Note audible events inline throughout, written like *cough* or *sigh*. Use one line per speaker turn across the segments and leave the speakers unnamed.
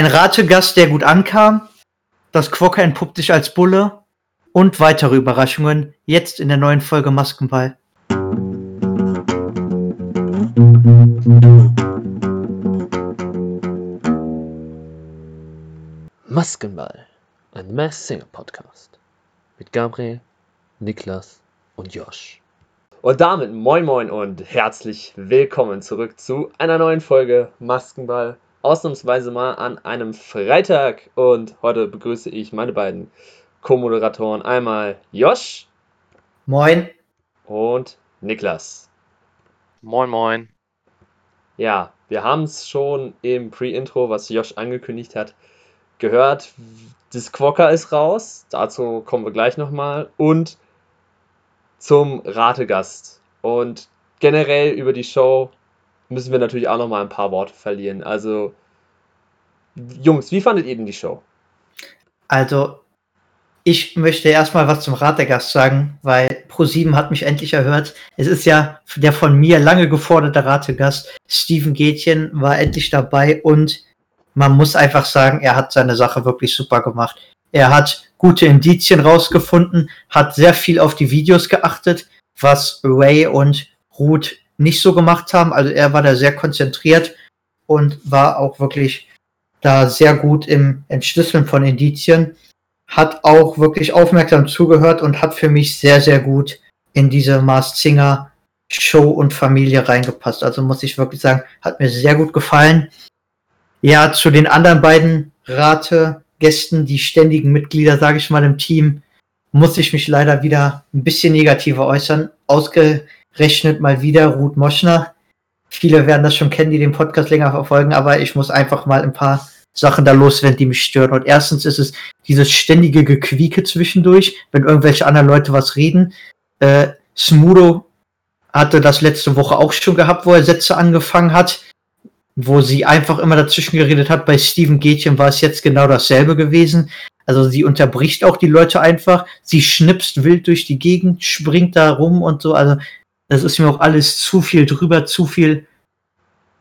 ein Rategast, der gut ankam, das Quokka entpuppt sich als Bulle und weitere Überraschungen jetzt in der neuen Folge Maskenball.
Maskenball, ein Mass Singer Podcast mit Gabriel, Niklas und Josh. Und damit moin moin und herzlich willkommen zurück zu einer neuen Folge Maskenball ausnahmsweise mal an einem Freitag und heute begrüße ich meine beiden Co-Moderatoren. Einmal Josh.
Moin.
Und Niklas.
Moin, moin.
Ja, wir haben es schon im Pre-Intro, was Josh angekündigt hat, gehört. Das Quokka ist raus. Dazu kommen wir gleich nochmal. Und zum Rategast. Und generell über die Show müssen wir natürlich auch noch mal ein paar Worte verlieren. Also, Jungs, wie fandet ihr denn die Show?
Also, ich möchte erstmal was zum Rat der Gast sagen, weil Pro7 hat mich endlich erhört. Es ist ja der von mir lange geforderte Rategast, Steven Gätchen, war endlich dabei und man muss einfach sagen, er hat seine Sache wirklich super gemacht. Er hat gute Indizien rausgefunden, hat sehr viel auf die Videos geachtet, was Ray und Ruth nicht so gemacht haben. Also er war da sehr konzentriert und war auch wirklich da sehr gut im Entschlüsseln von Indizien. Hat auch wirklich aufmerksam zugehört und hat für mich sehr, sehr gut in diese Mars Singer Show und Familie reingepasst. Also muss ich wirklich sagen, hat mir sehr gut gefallen. Ja, zu den anderen beiden Rate-Gästen, die ständigen Mitglieder, sage ich mal, im Team, muss ich mich leider wieder ein bisschen negativer äußern. Ausge rechnet mal wieder Ruth Moschner. Viele werden das schon kennen, die den Podcast länger verfolgen, aber ich muss einfach mal ein paar Sachen da loswerden, die mich stören. Und erstens ist es dieses ständige Gequieke zwischendurch, wenn irgendwelche anderen Leute was reden. Äh, Smudo hatte das letzte Woche auch schon gehabt, wo er Sätze angefangen hat, wo sie einfach immer dazwischen geredet hat. Bei Steven Gätchen war es jetzt genau dasselbe gewesen. Also sie unterbricht auch die Leute einfach. Sie schnipst wild durch die Gegend, springt da rum und so. Also das ist mir auch alles zu viel drüber, zu viel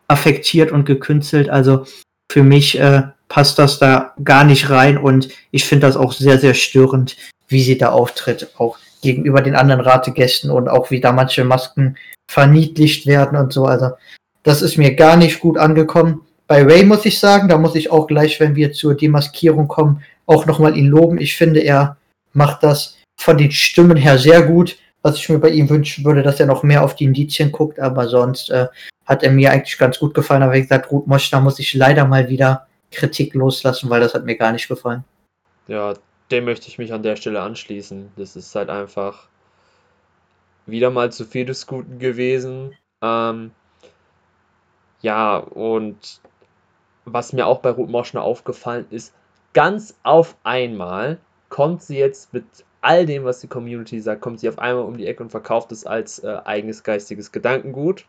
affektiert und gekünstelt. Also für mich äh, passt das da gar nicht rein und ich finde das auch sehr, sehr störend, wie sie da auftritt, auch gegenüber den anderen Rategästen und auch wie da manche Masken verniedlicht werden und so. Also das ist mir gar nicht gut angekommen. Bei Ray muss ich sagen, da muss ich auch gleich, wenn wir zur Demaskierung kommen, auch nochmal ihn loben. Ich finde, er macht das von den Stimmen her sehr gut was ich mir bei ihm wünschen würde, dass er noch mehr auf die Indizien guckt, aber sonst äh, hat er mir eigentlich ganz gut gefallen. Aber wie gesagt, Ruth Moschner muss ich leider mal wieder Kritik loslassen, weil das hat mir gar nicht gefallen.
Ja, dem möchte ich mich an der Stelle anschließen. Das ist halt einfach wieder mal zu viel des Guten gewesen. Ähm, ja, und was mir auch bei Ruth Moschner aufgefallen ist, ganz auf einmal kommt sie jetzt mit all dem, was die Community sagt, kommt sie auf einmal um die Ecke und verkauft es als äh, eigenes geistiges Gedankengut.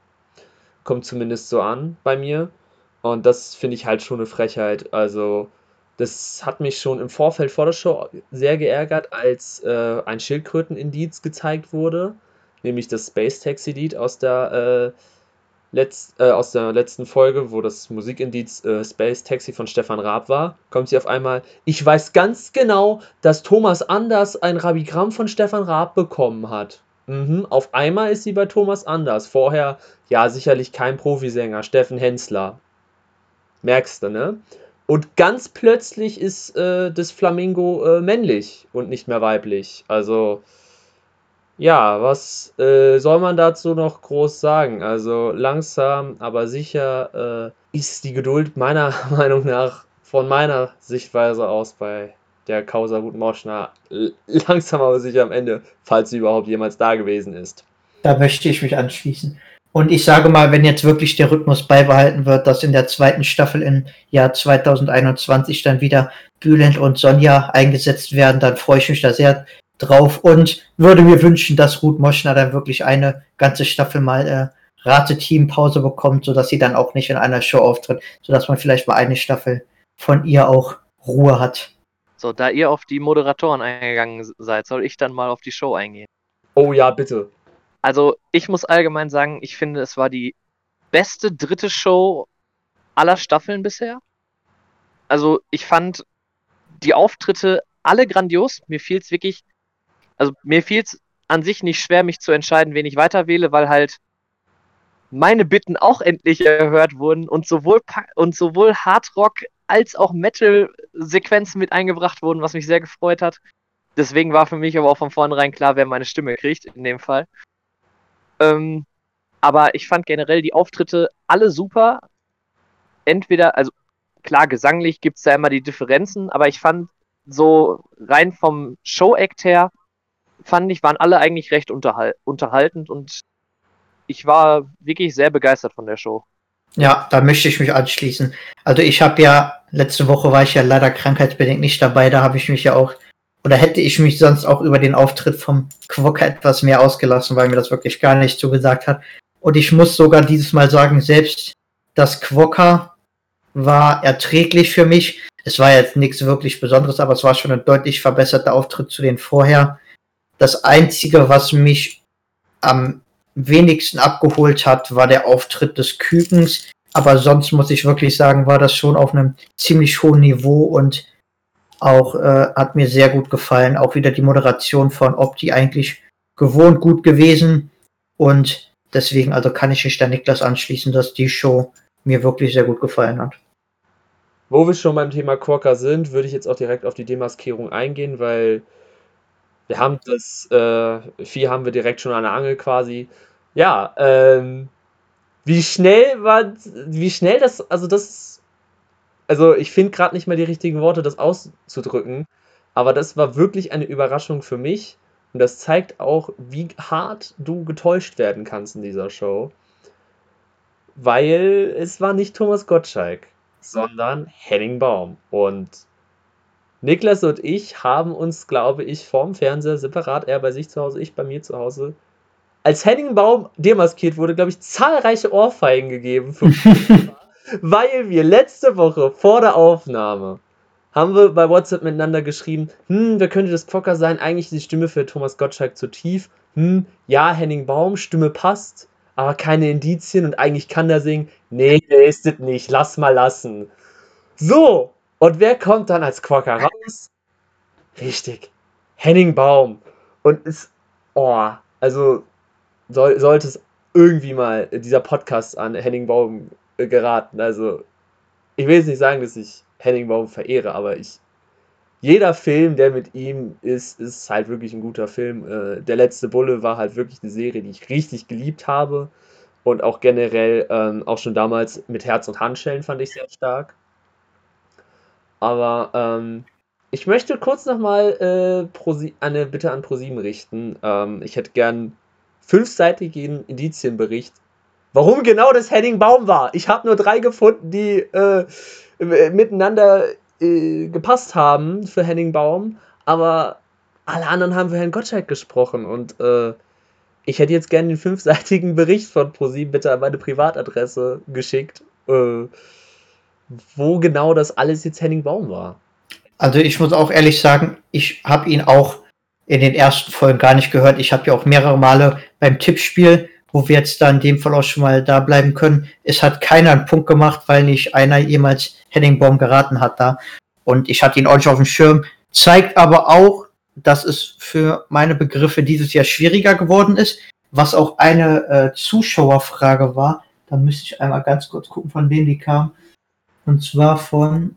Kommt zumindest so an bei mir. Und das finde ich halt schon eine Frechheit. Also, das hat mich schon im Vorfeld vor der Show sehr geärgert, als äh, ein Schildkröten-Indiz gezeigt wurde. Nämlich das Space Taxi-Lied aus der äh, letzt, äh, aus der letzten Folge, wo das Musikindiz äh, Space Taxi von Stefan Raab war, kommt sie auf einmal, ich weiß ganz genau, dass Thomas Anders ein Rabigramm von Stefan Raab bekommen hat. Mhm, auf einmal ist sie bei Thomas Anders. Vorher, ja, sicherlich kein Profisänger, Steffen Hensler. Merkst du, ne? Und ganz plötzlich ist äh, das Flamingo äh, männlich und nicht mehr weiblich. Also, ja, was äh, soll man dazu noch groß sagen? Also langsam, aber sicher äh, ist die Geduld meiner *laughs* Meinung nach von meiner Sichtweise aus bei der Causa Ruth Moschner langsam aber sicher am Ende, falls sie überhaupt jemals da gewesen ist.
Da möchte ich mich anschließen. Und ich sage mal, wenn jetzt wirklich der Rhythmus beibehalten wird, dass in der zweiten Staffel im Jahr 2021 dann wieder Bülent und Sonja eingesetzt werden, dann freue ich mich da sehr drauf und würde mir wünschen, dass Ruth Moschner dann wirklich eine ganze Staffel mal äh, Rate-Team-Pause bekommt, sodass sie dann auch nicht in einer Show auftritt, sodass man vielleicht mal eine Staffel von ihr auch Ruhe hat.
So, da ihr auf die Moderatoren eingegangen seid, soll ich dann mal auf die Show eingehen.
Oh ja, bitte.
Also, ich muss allgemein sagen, ich finde, es war die beste dritte Show aller Staffeln bisher. Also ich fand die Auftritte alle grandios. Mir fiel es wirklich, also mir fiel es an sich nicht schwer, mich zu entscheiden, wen ich weiter wähle, weil halt meine Bitten auch endlich erhört wurden und sowohl, und sowohl Hardrock als auch Metal-Sequenzen mit eingebracht wurden, was mich sehr gefreut hat. Deswegen war für mich aber auch von vornherein klar, wer meine Stimme kriegt, in dem Fall. Ähm, aber ich fand generell die Auftritte alle super. Entweder, also klar, gesanglich gibt es da immer die Differenzen, aber ich fand so rein vom Show-Act her, fand ich, waren alle eigentlich recht unterhal unterhaltend und ich war wirklich sehr begeistert von der Show.
Ja, da möchte ich mich anschließen. Also ich habe ja, letzte Woche war ich ja leider krankheitsbedingt nicht dabei, da habe ich mich ja auch, oder hätte ich mich sonst auch über den Auftritt vom Quokka etwas mehr ausgelassen, weil mir das wirklich gar nicht zugesagt hat. Und ich muss sogar dieses Mal sagen, selbst das Quokka war erträglich für mich. Es war jetzt nichts wirklich Besonderes, aber es war schon ein deutlich verbesserter Auftritt zu den vorher. Das Einzige, was mich am wenigsten abgeholt hat, war der Auftritt des Kükens. Aber sonst muss ich wirklich sagen, war das schon auf einem ziemlich hohen Niveau und auch äh, hat mir sehr gut gefallen. Auch wieder die Moderation von Opti eigentlich gewohnt gut gewesen. Und deswegen also kann ich mich da Niklas anschließen, dass die Show mir wirklich sehr gut gefallen hat.
Wo wir schon beim Thema Quokka sind, würde ich jetzt auch direkt auf die Demaskierung eingehen, weil wir haben das äh, Vieh haben wir direkt schon an der Angel quasi. Ja, ähm, wie schnell war, wie schnell das, also das, also ich finde gerade nicht mal die richtigen Worte, das auszudrücken, aber das war wirklich eine Überraschung für mich. Und das zeigt auch, wie hart du getäuscht werden kannst in dieser Show, weil es war nicht Thomas Gottschalk, sondern Henning Baum. Und Niklas und ich haben uns, glaube ich, vorm Fernseher separat, er bei sich zu Hause, ich bei mir zu Hause, als Henning Baum demaskiert wurde, glaube ich, zahlreiche Ohrfeigen gegeben, *laughs* weil wir letzte Woche vor der Aufnahme haben wir bei WhatsApp miteinander geschrieben, hm, wer könnte das Quokka sein? Eigentlich ist die Stimme für Thomas Gottschalk zu tief. Hm, ja, Henning Baum, Stimme passt, aber keine Indizien und eigentlich kann der singen. Nee, der ist es nicht, lass mal lassen. So, und wer kommt dann als Quokka raus? Richtig, Henning Baum. Und ist, oh, also soll, sollte es irgendwie mal dieser Podcast an Henning Baum äh, geraten. Also, ich will jetzt nicht sagen, dass ich Henning Baum verehre, aber ich. Jeder Film, der mit ihm ist, ist halt wirklich ein guter Film. Äh, der letzte Bulle war halt wirklich eine Serie, die ich richtig geliebt habe. Und auch generell, ähm, auch schon damals mit Herz und Handschellen fand ich sehr stark. Aber ähm, ich möchte kurz nochmal äh, eine Bitte an ProSieben richten. Ähm, ich hätte gern fünfseitigen Indizienbericht, warum genau das Henning Baum war. Ich habe nur drei gefunden, die äh, miteinander äh, gepasst haben für Henning Baum, aber alle anderen haben für Herrn Gottschalk gesprochen und äh, ich hätte jetzt gerne den fünfseitigen Bericht von ProSieben bitte an meine Privatadresse geschickt, äh, wo genau das alles jetzt Henning Baum war.
Also ich muss auch ehrlich sagen, ich habe ihn auch in den ersten Folgen gar nicht gehört. Ich habe ja auch mehrere Male beim Tippspiel, wo wir jetzt da in dem Fall auch schon mal da bleiben können, es hat keiner einen Punkt gemacht, weil nicht einer jemals Henningbaum geraten hat da. Und ich hatte ihn auch nicht auf dem Schirm. Zeigt aber auch, dass es für meine Begriffe dieses Jahr schwieriger geworden ist, was auch eine äh, Zuschauerfrage war. Da müsste ich einmal ganz kurz gucken, von wem die kam. Und zwar von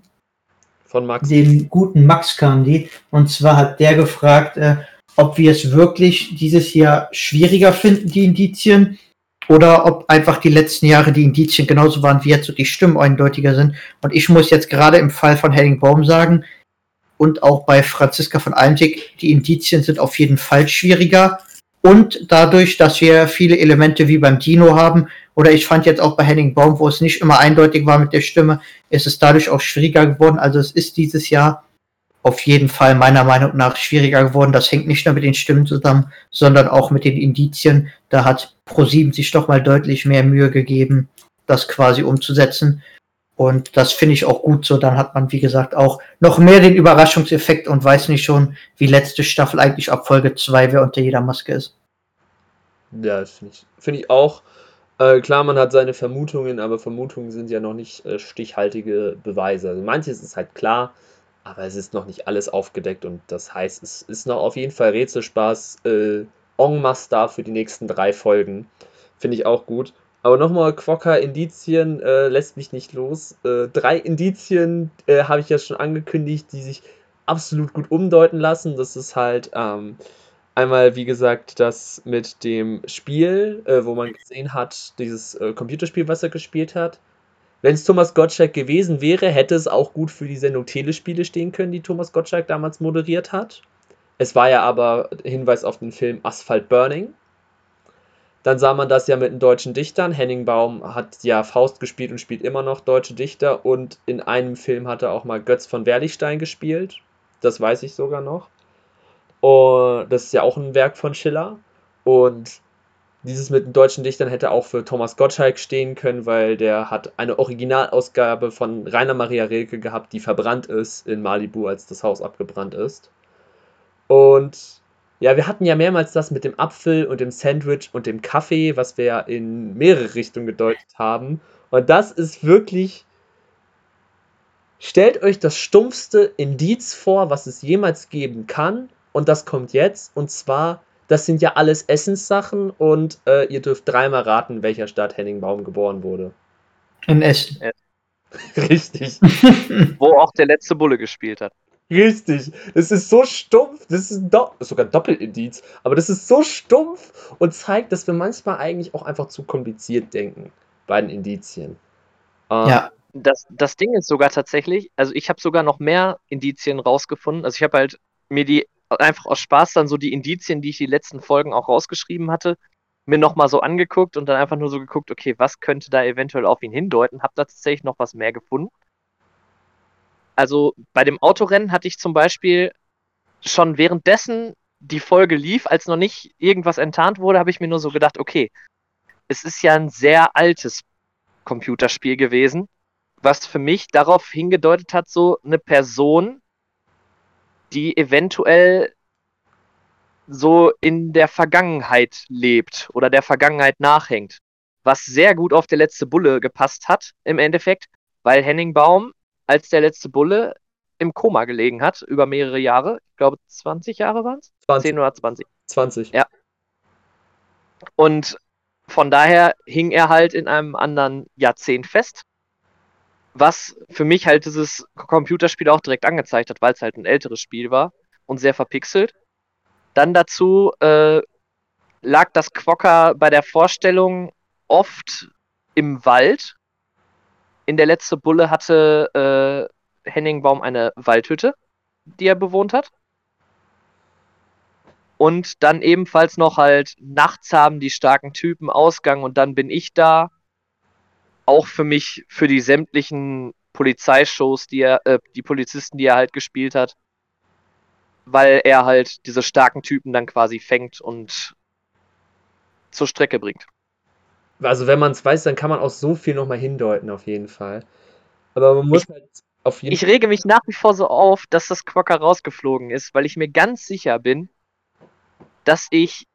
von Max.
Dem guten Max kam die. Und zwar hat der gefragt, äh, ob wir es wirklich dieses Jahr schwieriger finden, die Indizien, oder ob einfach die letzten Jahre die Indizien genauso waren wie jetzt und die Stimmen eindeutiger sind. Und ich muss jetzt gerade im Fall von Henning Baum sagen, und auch bei Franziska von Almsig, die Indizien sind auf jeden Fall schwieriger. Und dadurch, dass wir viele Elemente wie beim Dino haben, oder ich fand jetzt auch bei Henning Baum, wo es nicht immer eindeutig war mit der Stimme, ist es dadurch auch schwieriger geworden. Also es ist dieses Jahr auf jeden Fall meiner Meinung nach schwieriger geworden. Das hängt nicht nur mit den Stimmen zusammen, sondern auch mit den Indizien. Da hat ProSieben sich doch mal deutlich mehr Mühe gegeben, das quasi umzusetzen. Und das finde ich auch gut so. Dann hat man, wie gesagt, auch noch mehr den Überraschungseffekt und weiß nicht schon, wie letzte Staffel eigentlich ab Folge 2 wer unter jeder Maske ist.
Ja, finde ich, find ich auch. Äh, klar, man hat seine Vermutungen, aber Vermutungen sind ja noch nicht äh, stichhaltige Beweise. Also manches ist halt klar, aber es ist noch nicht alles aufgedeckt und das heißt, es ist noch auf jeden Fall Rätselspaß äh, en da für die nächsten drei Folgen. Finde ich auch gut. Aber nochmal, Quokka Indizien äh, lässt mich nicht los. Äh, drei Indizien äh, habe ich ja schon angekündigt, die sich absolut gut umdeuten lassen. Das ist halt ähm, einmal, wie gesagt, das mit dem Spiel, äh, wo man gesehen hat, dieses äh, Computerspiel, was er gespielt hat. Wenn es Thomas Gottschalk gewesen wäre, hätte es auch gut für die Sendung Telespiele stehen können, die Thomas Gottschalk damals moderiert hat. Es war ja aber Hinweis auf den Film Asphalt Burning. Dann sah man das ja mit den deutschen Dichtern. Henning Baum hat ja Faust gespielt und spielt immer noch deutsche Dichter. Und in einem Film hat er auch mal Götz von Werlichstein gespielt. Das weiß ich sogar noch. Und das ist ja auch ein Werk von Schiller. Und dieses mit den deutschen Dichtern hätte auch für Thomas Gottschalk stehen können, weil der hat eine Originalausgabe von Rainer Maria Rilke gehabt, die verbrannt ist in Malibu, als das Haus abgebrannt ist. Und ja, wir hatten ja mehrmals das mit dem Apfel und dem Sandwich und dem Kaffee, was wir ja in mehrere Richtungen gedeutet haben. Und das ist wirklich. Stellt euch das stumpfste Indiz vor, was es jemals geben kann. Und das kommt jetzt. Und zwar, das sind ja alles Essenssachen. Und äh, ihr dürft dreimal raten, in welcher Stadt Henning Baum geboren wurde.
In Essen. *laughs*
Richtig. *laughs*
Wo auch der letzte Bulle gespielt hat.
Richtig. Das ist so stumpf. Das ist do sogar Doppelindiz. Aber das ist so stumpf und zeigt, dass wir manchmal eigentlich auch einfach zu kompliziert denken bei den Indizien.
Ähm, ja. Das, das Ding ist sogar tatsächlich, also ich habe sogar noch mehr Indizien rausgefunden. Also ich habe halt mir die einfach aus Spaß dann so die Indizien, die ich die letzten Folgen auch rausgeschrieben hatte, mir nochmal so angeguckt und dann einfach nur so geguckt, okay, was könnte da eventuell auf ihn hindeuten? Habe da tatsächlich noch was mehr gefunden. Also bei dem Autorennen hatte ich zum Beispiel schon währenddessen die Folge lief, als noch nicht irgendwas enttarnt wurde, habe ich mir nur so gedacht, okay, es ist ja ein sehr altes Computerspiel gewesen, was für mich darauf hingedeutet hat, so eine Person, die eventuell so in der Vergangenheit lebt oder der Vergangenheit nachhängt. Was sehr gut auf der letzte Bulle gepasst hat, im Endeffekt, weil Henning Baum als der letzte Bulle im Koma gelegen hat, über mehrere Jahre. Ich glaube, 20 Jahre waren es? 10 oder 20?
20.
Ja. Und von daher hing er halt in einem anderen Jahrzehnt fest. Was für mich halt dieses Computerspiel auch direkt angezeigt hat, weil es halt ein älteres Spiel war und sehr verpixelt. Dann dazu äh, lag das Quokka bei der Vorstellung oft im Wald in der letzte Bulle hatte äh, Henning Baum eine Waldhütte, die er bewohnt hat. Und dann ebenfalls noch halt nachts haben die starken Typen Ausgang und dann bin ich da. Auch für mich, für die sämtlichen Polizeishows, die er, äh, die Polizisten, die er halt gespielt hat. Weil er halt diese starken Typen dann quasi fängt und zur Strecke bringt
also wenn man es weiß, dann kann man auch so viel nochmal hindeuten, auf jeden Fall. Aber man muss
ich, halt auf jeden Ich rege mich nach wie vor so auf, dass das Quacker rausgeflogen ist, weil ich mir ganz sicher bin, dass ich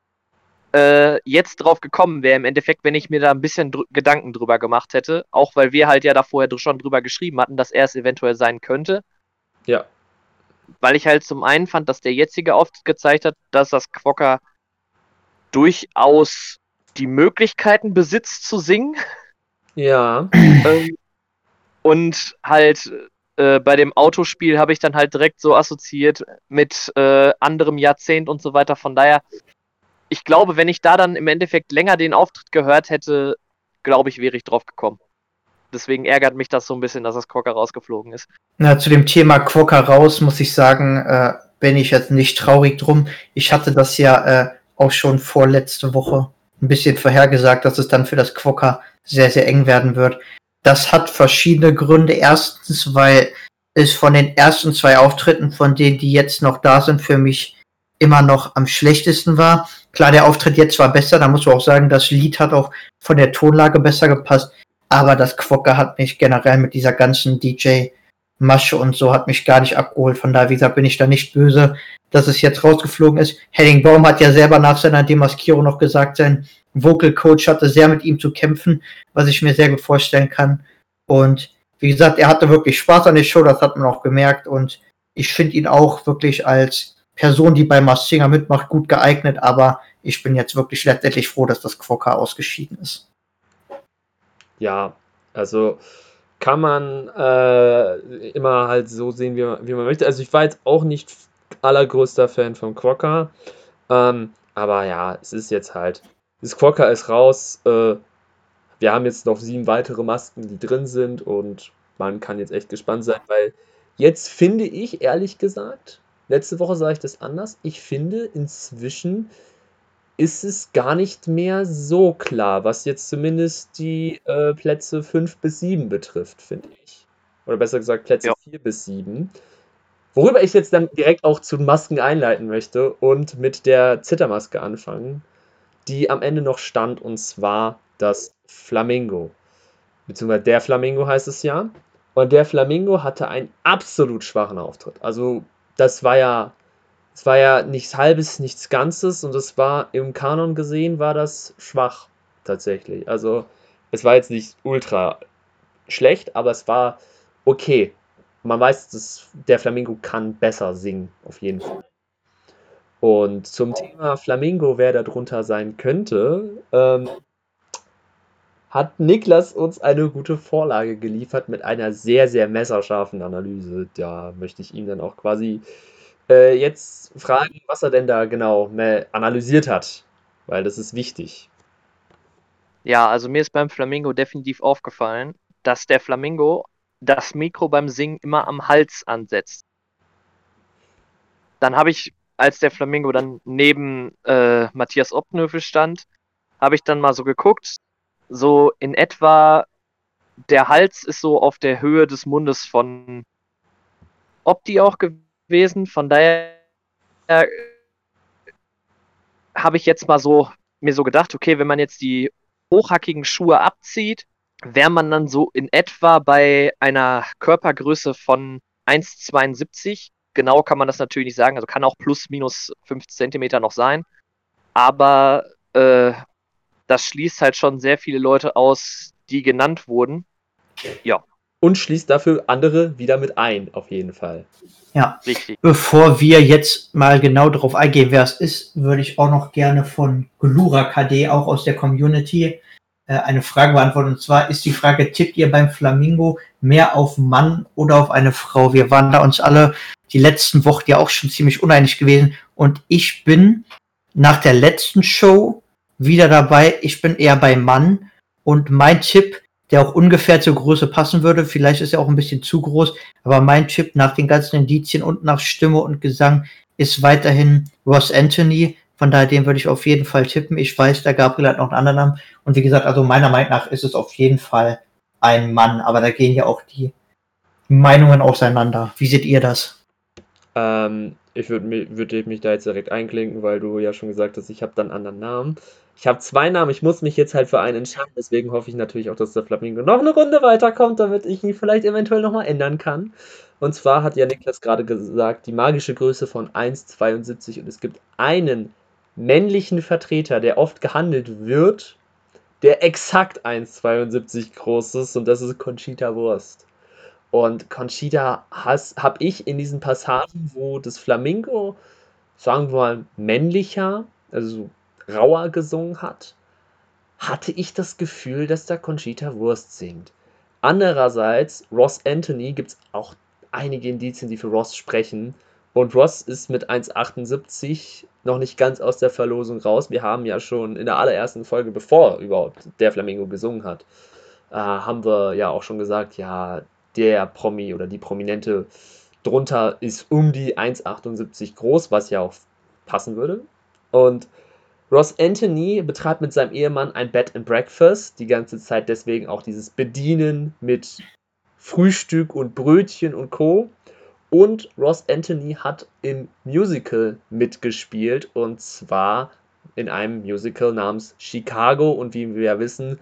äh, jetzt drauf gekommen wäre, im Endeffekt, wenn ich mir da ein bisschen dr Gedanken drüber gemacht hätte. Auch weil wir halt ja da vorher schon drüber geschrieben hatten, dass er es eventuell sein könnte.
Ja.
Weil ich halt zum einen fand, dass der jetzige Auftritt gezeigt hat, dass das Quokka durchaus die Möglichkeiten besitzt zu singen.
Ja.
Ähm, und halt äh, bei dem Autospiel habe ich dann halt direkt so assoziiert mit äh, anderem Jahrzehnt und so weiter. Von daher, ich glaube, wenn ich da dann im Endeffekt länger den Auftritt gehört hätte, glaube ich, wäre ich drauf gekommen. Deswegen ärgert mich das so ein bisschen, dass das Quokka rausgeflogen ist.
Na, zu dem Thema Quokka raus, muss ich sagen, äh, bin ich jetzt nicht traurig drum. Ich hatte das ja äh, auch schon vorletzte Woche ein bisschen vorhergesagt, dass es dann für das Quokka sehr, sehr eng werden wird. Das hat verschiedene Gründe. Erstens, weil es von den ersten zwei Auftritten, von denen die jetzt noch da sind, für mich immer noch am schlechtesten war. Klar, der Auftritt jetzt war besser, da muss man auch sagen, das Lied hat auch von der Tonlage besser gepasst, aber das Quokka hat mich generell mit dieser ganzen DJ Masche und so hat mich gar nicht abgeholt. Von daher, wie gesagt, bin ich da nicht böse, dass es jetzt rausgeflogen ist. Henning Baum hat ja selber nach seiner Demaskierung noch gesagt, sein Vocal Coach hatte sehr mit ihm zu kämpfen, was ich mir sehr gut vorstellen kann. Und wie gesagt, er hatte wirklich Spaß an der Show, das hat man auch gemerkt. Und ich finde ihn auch wirklich als Person, die bei Mars Singer mitmacht, gut geeignet. Aber ich bin jetzt wirklich letztendlich froh, dass das Quokka ausgeschieden ist.
Ja, also kann man äh, immer halt so sehen, wie man, wie man möchte. Also ich war jetzt auch nicht allergrößter Fan von Quokka. Ähm, aber ja, es ist jetzt halt. Das Quokka ist raus. Äh, wir haben jetzt noch sieben weitere Masken, die drin sind und man kann jetzt echt gespannt sein, weil jetzt finde ich, ehrlich gesagt, letzte Woche sah ich das anders. Ich finde inzwischen ist es gar nicht mehr so klar, was jetzt zumindest die äh, Plätze 5 bis 7 betrifft, finde ich. Oder besser gesagt Plätze ja. 4 bis 7. Worüber ich jetzt dann direkt auch zu Masken einleiten möchte und mit der Zittermaske anfangen, die am Ende noch stand, und zwar das Flamingo. Beziehungsweise der Flamingo heißt es ja. Und der Flamingo hatte einen absolut schwachen Auftritt. Also, das war ja es war ja nichts Halbes, nichts Ganzes und es war im Kanon gesehen, war das schwach tatsächlich. Also es war jetzt nicht ultra schlecht, aber es war okay. Man weiß, dass der Flamingo kann besser singen, auf jeden Fall. Und zum Thema Flamingo, wer da drunter sein könnte, ähm, hat Niklas uns eine gute Vorlage geliefert mit einer sehr, sehr messerscharfen Analyse. Da möchte ich ihm dann auch quasi äh, jetzt fragen, was er denn da genau analysiert hat, weil das ist wichtig.
Ja, also mir ist beim Flamingo definitiv aufgefallen, dass der Flamingo das Mikro beim Singen immer am Hals ansetzt. Dann habe ich, als der Flamingo dann neben äh, Matthias Optenhöfel stand, habe ich dann mal so geguckt, so in etwa der Hals ist so auf der Höhe des Mundes von Opti auch gewesen gewesen. Von daher äh, habe ich jetzt mal so mir so gedacht, okay, wenn man jetzt die hochhackigen Schuhe abzieht, wäre man dann so in etwa bei einer Körpergröße von 1,72. Genau kann man das natürlich nicht sagen, also kann auch plus minus 5 Zentimeter noch sein. Aber äh, das schließt halt schon sehr viele Leute aus, die genannt wurden. Ja,
und schließt dafür andere wieder mit ein, auf jeden Fall.
Ja, Richtig. bevor wir jetzt mal genau darauf eingehen, wer es ist, würde ich auch noch gerne von Glura KD, auch aus der Community, äh, eine Frage beantworten. Und zwar ist die Frage, tippt ihr beim Flamingo mehr auf Mann oder auf eine Frau? Wir waren da uns alle die letzten Wochen ja auch schon ziemlich uneinig gewesen. Und ich bin nach der letzten Show wieder dabei. Ich bin eher bei Mann. Und mein Tipp der auch ungefähr zur Größe passen würde. Vielleicht ist er auch ein bisschen zu groß, aber mein Chip nach den ganzen Indizien und nach Stimme und Gesang ist weiterhin Ross Anthony. Von daher, den würde ich auf jeden Fall tippen. Ich weiß, der Gabriel hat noch einen anderen Namen. Und wie gesagt, also meiner Meinung nach ist es auf jeden Fall ein Mann. Aber da gehen ja auch die Meinungen auseinander. Wie seht ihr das?
Ähm, ich würde mich, würd mich da jetzt direkt einklinken, weil du ja schon gesagt hast, ich habe dann einen anderen Namen. Ich habe zwei Namen, ich muss mich jetzt halt für einen entscheiden, deswegen hoffe ich natürlich auch, dass der Flamingo noch eine Runde weiterkommt, damit ich ihn vielleicht eventuell nochmal ändern kann. Und zwar hat ja Niklas gerade gesagt, die magische Größe von 1,72 und es gibt einen männlichen Vertreter, der oft gehandelt wird, der exakt 1,72 groß ist und das ist Conchita Wurst. Und Conchita habe ich in diesen Passagen, wo das Flamingo, sagen wir mal, männlicher, also rauer gesungen hat, hatte ich das Gefühl, dass da Conchita Wurst singt. Andererseits, Ross Anthony gibt es auch einige Indizien, die für Ross sprechen. Und Ross ist mit 1,78 noch nicht ganz aus der Verlosung raus. Wir haben ja schon in der allerersten Folge, bevor überhaupt der Flamingo gesungen hat, äh, haben wir ja auch schon gesagt, ja, der Promi oder die Prominente drunter ist um die 1,78 groß, was ja auch passen würde. Und Ross Anthony betreibt mit seinem Ehemann ein Bed and Breakfast, die ganze Zeit deswegen auch dieses Bedienen mit Frühstück und Brötchen und Co. Und Ross Anthony hat im Musical mitgespielt und zwar in einem Musical namens Chicago und wie wir ja wissen,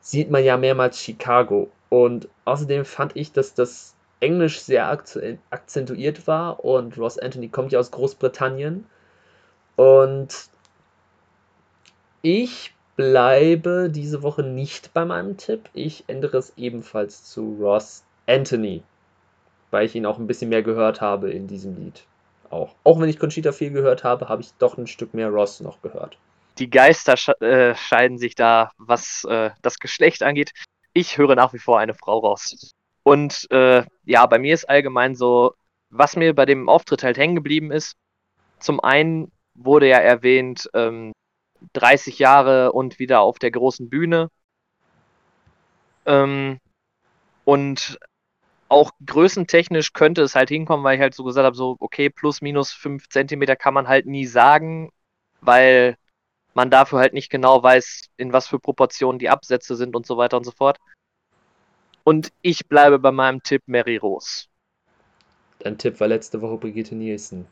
sieht man ja mehrmals Chicago. Und außerdem fand ich, dass das Englisch sehr akzentuiert war und Ross Anthony kommt ja aus Großbritannien. Und ich bleibe diese Woche nicht bei meinem Tipp. Ich ändere es ebenfalls zu Ross Anthony, weil ich ihn auch ein bisschen mehr gehört habe in diesem Lied. Auch, auch wenn ich Conchita viel gehört habe, habe ich doch ein Stück mehr Ross noch gehört.
Die Geister äh, scheiden sich da, was äh, das Geschlecht angeht. Ich höre nach wie vor eine Frau raus. Und äh, ja, bei mir ist allgemein so, was mir bei dem Auftritt halt hängen geblieben ist. Zum einen wurde ja erwähnt, ähm, 30 Jahre und wieder auf der großen Bühne. Ähm, und auch größentechnisch könnte es halt hinkommen, weil ich halt so gesagt habe, so, okay, plus minus 5 Zentimeter kann man halt nie sagen, weil man dafür halt nicht genau weiß, in was für Proportionen die Absätze sind und so weiter und so fort. Und ich bleibe bei meinem Tipp Mary Rose.
Dein Tipp war letzte Woche Brigitte Nielsen.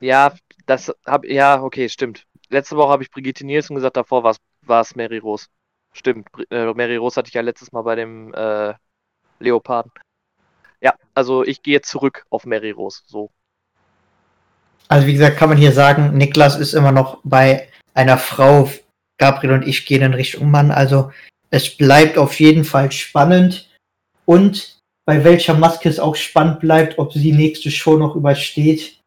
Ja, das hab, ja, okay, stimmt letzte Woche habe ich Brigitte Nielsen gesagt, davor war es Mary Rose. Stimmt, äh, Mary Rose hatte ich ja letztes Mal bei dem äh, Leoparden. Ja, also ich gehe zurück auf Mary Rose, so.
Also wie gesagt, kann man hier sagen, Niklas ist immer noch bei einer Frau. Gabriel und ich gehen in Richtung Mann. Also es bleibt auf jeden Fall spannend. Und bei welcher Maske es auch spannend bleibt, ob sie die nächste Show noch übersteht.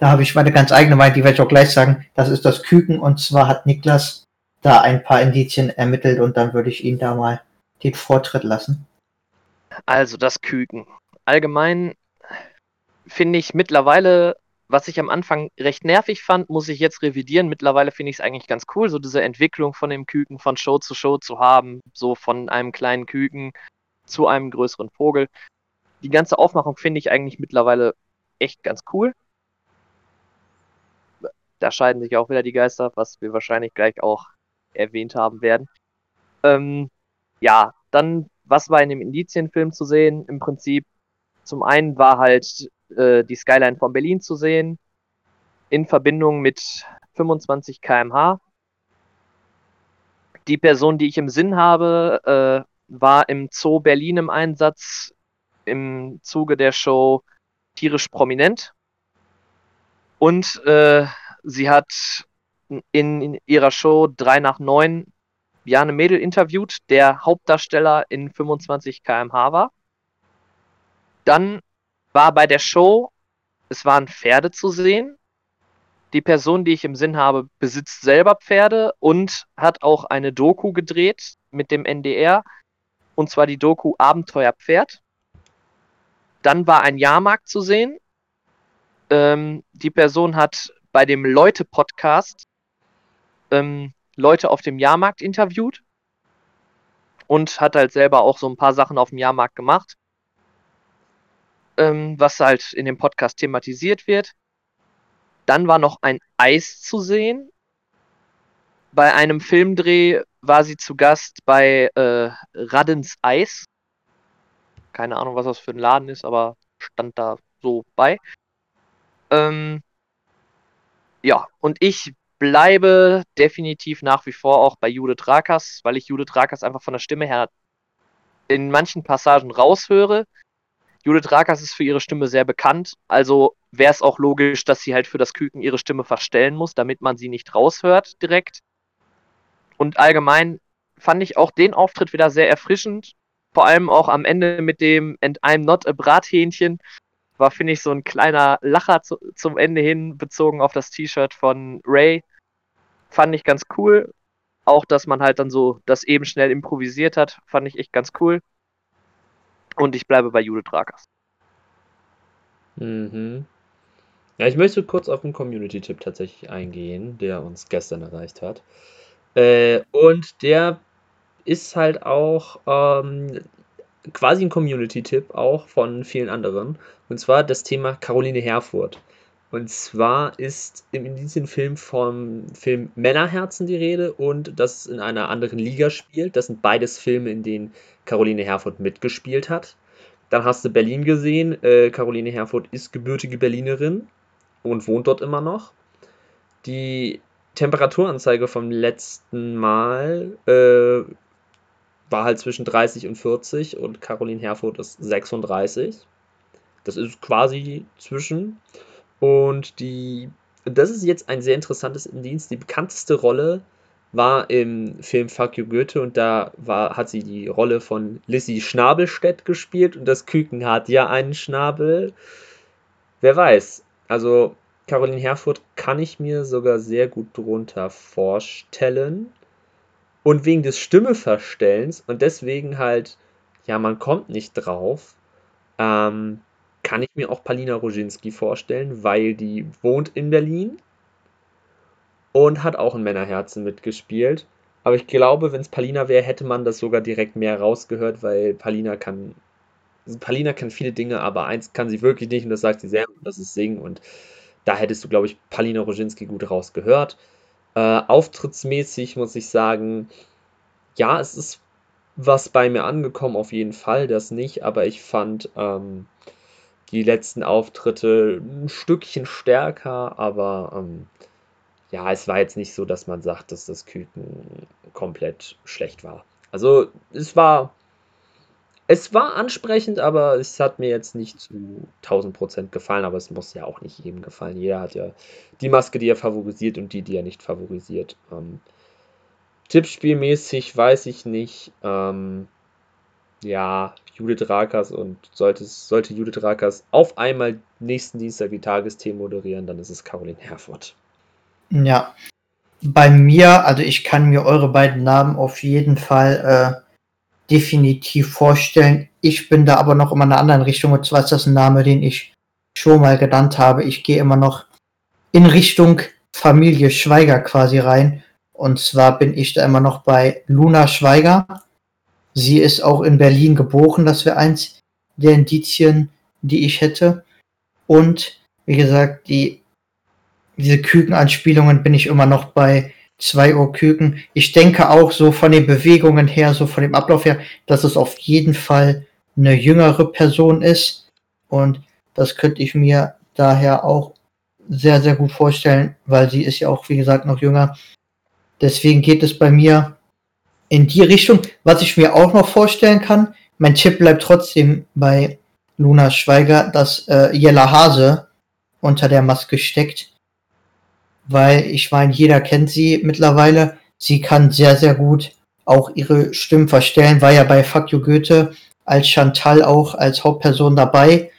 Da habe ich meine ganz eigene Meinung, die werde ich auch gleich sagen. Das ist das Küken und zwar hat Niklas da ein paar Indizien ermittelt und dann würde ich ihn da mal den Vortritt lassen.
Also das Küken. Allgemein finde ich mittlerweile, was ich am Anfang recht nervig fand, muss ich jetzt revidieren. Mittlerweile finde ich es eigentlich ganz cool, so diese Entwicklung von dem Küken von Show zu Show zu haben, so von einem kleinen Küken zu einem größeren Vogel. Die ganze Aufmachung finde ich eigentlich mittlerweile echt ganz cool da scheiden sich auch wieder die Geister, was wir wahrscheinlich gleich auch erwähnt haben werden. Ähm, ja, dann, was war in dem Indizienfilm zu sehen? Im Prinzip, zum einen war halt äh, die Skyline von Berlin zu sehen, in Verbindung mit 25 km/h. Die Person, die ich im Sinn habe, äh, war im Zoo Berlin im Einsatz im Zuge der Show Tierisch Prominent. Und äh, Sie hat in, ihrer Show 3 nach 9 Jane Mädel interviewt, der Hauptdarsteller in 25 kmh war. Dann war bei der Show, es waren Pferde zu sehen. Die Person, die ich im Sinn habe, besitzt selber Pferde und hat auch eine Doku gedreht mit dem NDR. Und zwar die Doku Abenteuer Pferd. Dann war ein Jahrmarkt zu sehen. Ähm, die Person hat bei dem Leute-Podcast ähm, Leute auf dem Jahrmarkt interviewt und hat halt selber auch so ein paar Sachen auf dem Jahrmarkt gemacht, ähm, was halt in dem Podcast thematisiert wird. Dann war noch ein Eis zu sehen. Bei einem Filmdreh war sie zu Gast bei äh, Raddens Eis. Keine Ahnung, was das für ein Laden ist, aber stand da so bei. Ähm, ja, und ich bleibe definitiv nach wie vor auch bei Judith Rakas, weil ich Judith Rakas einfach von der Stimme her in manchen Passagen raushöre. Judith Rakas ist für ihre Stimme sehr bekannt, also wäre es auch logisch, dass sie halt für das Küken ihre Stimme verstellen muss, damit man sie nicht raushört direkt. Und allgemein fand ich auch den Auftritt wieder sehr erfrischend, vor allem auch am Ende mit dem And I'm not a Brathähnchen, war, finde ich, so ein kleiner Lacher zu, zum Ende hin, bezogen auf das T-Shirt von Ray. Fand ich ganz cool. Auch, dass man halt dann so das eben schnell improvisiert hat, fand ich echt ganz cool. Und ich bleibe bei Judith Rakers.
Mhm. Ja, ich möchte kurz auf den Community-Tipp tatsächlich eingehen, der uns gestern erreicht hat. Äh, und der ist halt auch ähm, quasi ein Community-Tipp auch von vielen anderen. Und zwar das Thema Caroline Herfurth. Und zwar ist im Indizienfilm vom Film Männerherzen die Rede und das in einer anderen Liga spielt. Das sind beides Filme, in denen Caroline Herfurth mitgespielt hat. Dann hast du Berlin gesehen. Äh, Caroline Herfurth ist gebürtige Berlinerin und wohnt dort immer noch. Die Temperaturanzeige vom letzten Mal äh, war halt zwischen 30 und 40 und Caroline Herfurth ist 36. Das ist quasi zwischen. Und die, das ist jetzt ein sehr interessantes Indienst. Die bekannteste Rolle war im Film Fuck You Goethe und da war, hat sie die Rolle von Lissy Schnabelstedt gespielt und das Küken hat ja einen Schnabel. Wer weiß. Also Caroline Herfurth kann ich mir sogar sehr gut drunter vorstellen. Und wegen des Stimmeverstellens und deswegen halt, ja, man kommt nicht drauf, ähm, kann ich mir auch Palina Roginski vorstellen, weil die wohnt in Berlin und hat auch in Männerherzen mitgespielt. Aber ich glaube, wenn es Palina wäre, hätte man das sogar direkt mehr rausgehört, weil Palina kann. Palina kann viele Dinge, aber eins kann sie wirklich nicht und das sagt sie selber, und das ist Singen. Und da hättest du, glaube ich, Palina Roginski gut rausgehört. Äh, auftrittsmäßig muss ich sagen, ja, es ist was bei mir angekommen, auf jeden Fall, das nicht, aber ich fand ähm, die letzten Auftritte ein Stückchen stärker, aber ähm, ja, es war jetzt nicht so, dass man sagt, dass das Küken komplett schlecht war. Also es war, es war ansprechend, aber es hat mir jetzt nicht zu 1000% gefallen, aber es muss ja auch nicht jedem gefallen. Jeder hat ja die Maske, die er favorisiert und die, die er nicht favorisiert. Ähm, Tippspielmäßig weiß ich nicht. Ähm, ja, Judith Rakers und sollte, sollte Judith Rakers auf einmal nächsten Dienstag die Tagesthemen moderieren, dann ist es Caroline Herford.
Ja. Bei mir, also ich kann mir eure beiden Namen auf jeden Fall äh, definitiv vorstellen. Ich bin da aber noch in einer anderen Richtung, und zwar ist das ein Name, den ich schon mal genannt habe. Ich gehe immer noch in Richtung Familie Schweiger quasi rein. Und zwar bin ich da immer noch bei Luna Schweiger. Sie ist auch in Berlin geboren, das wäre eins der Indizien, die ich hätte. Und wie gesagt, die diese Kükenanspielungen bin ich immer noch bei 2 Uhr Küken. Ich denke auch so von den Bewegungen her, so von dem Ablauf her, dass es auf jeden Fall eine jüngere Person ist. Und das könnte ich mir daher auch sehr, sehr gut vorstellen, weil sie ist ja auch, wie gesagt, noch jünger. Deswegen geht es bei mir in die Richtung. Was ich mir auch noch vorstellen kann, mein Tipp bleibt trotzdem bei Luna Schweiger, dass äh, Jella Hase unter der Maske steckt weil ich meine, jeder kennt sie mittlerweile. Sie kann sehr, sehr gut auch ihre Stimmen verstellen, war ja bei Fuck You Goethe als Chantal auch als Hauptperson dabei.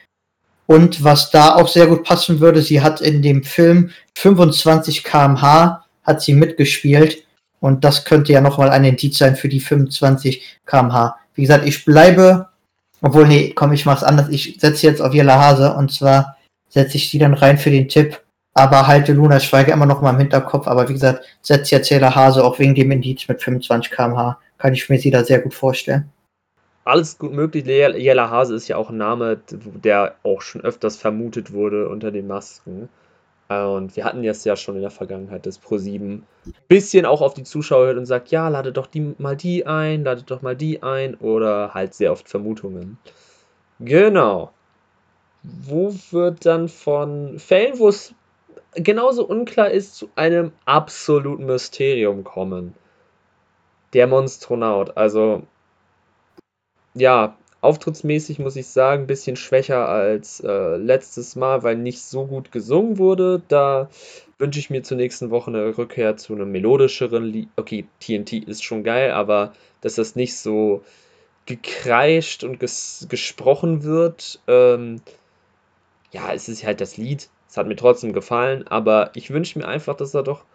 Und was da auch sehr gut passen würde, sie hat in dem Film 25 kmh hat sie mitgespielt. Und das könnte ja nochmal ein Indiz sein für die 25 kmh. Wie gesagt, ich bleibe, obwohl, nee, komm, ich mach's anders. Ich setze jetzt auf Jella Hase und zwar setze ich sie dann rein für den Tipp aber halte Luna Schweiger immer noch mal im Hinterkopf. Aber wie gesagt, setzt ja Zähler Hase auch wegen dem Indiz mit 25 km/h. Kann ich mir sie da sehr gut vorstellen.
Alles gut möglich. Jella Hase ist ja auch ein Name, der auch schon öfters vermutet wurde unter den Masken. Und wir hatten jetzt ja schon in der Vergangenheit das Pro7 bisschen auch auf die Zuschauer hört und sagt, ja, lade doch die, mal die ein, lade doch mal die ein oder halt sehr oft Vermutungen. Genau. Wo wird dann von Fällen, wo es genauso unklar ist, zu einem absoluten Mysterium kommen. Der Monstronaut. Also, ja, auftrittsmäßig muss ich sagen, ein bisschen schwächer als äh, letztes Mal, weil nicht so gut gesungen wurde. Da wünsche ich mir zur nächsten Woche eine Rückkehr zu einem melodischeren Lied. Okay, TNT ist schon geil, aber dass das nicht so gekreischt und ges gesprochen wird. Ähm, ja, es ist halt das Lied. Es hat mir trotzdem gefallen, aber ich wünsche mir einfach, dass er doch.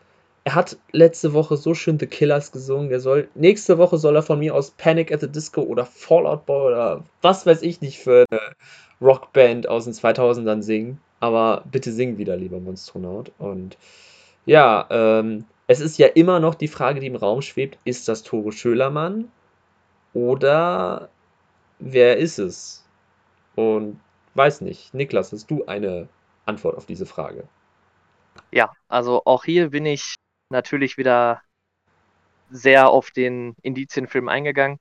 Er hat letzte Woche so schön The Killers gesungen. Er soll, nächste Woche soll er von mir aus Panic at the Disco oder Fallout Boy oder was weiß ich nicht für eine Rockband aus den 2000ern singen. Aber bitte sing wieder, lieber Monstronaut. Und ja, ähm, es ist ja immer noch die Frage, die im Raum schwebt: Ist das Tore Schölermann oder wer ist es? Und weiß nicht. Niklas, hast du eine Antwort auf diese Frage.
Ja, also auch hier bin ich natürlich wieder sehr auf den Indizienfilm eingegangen.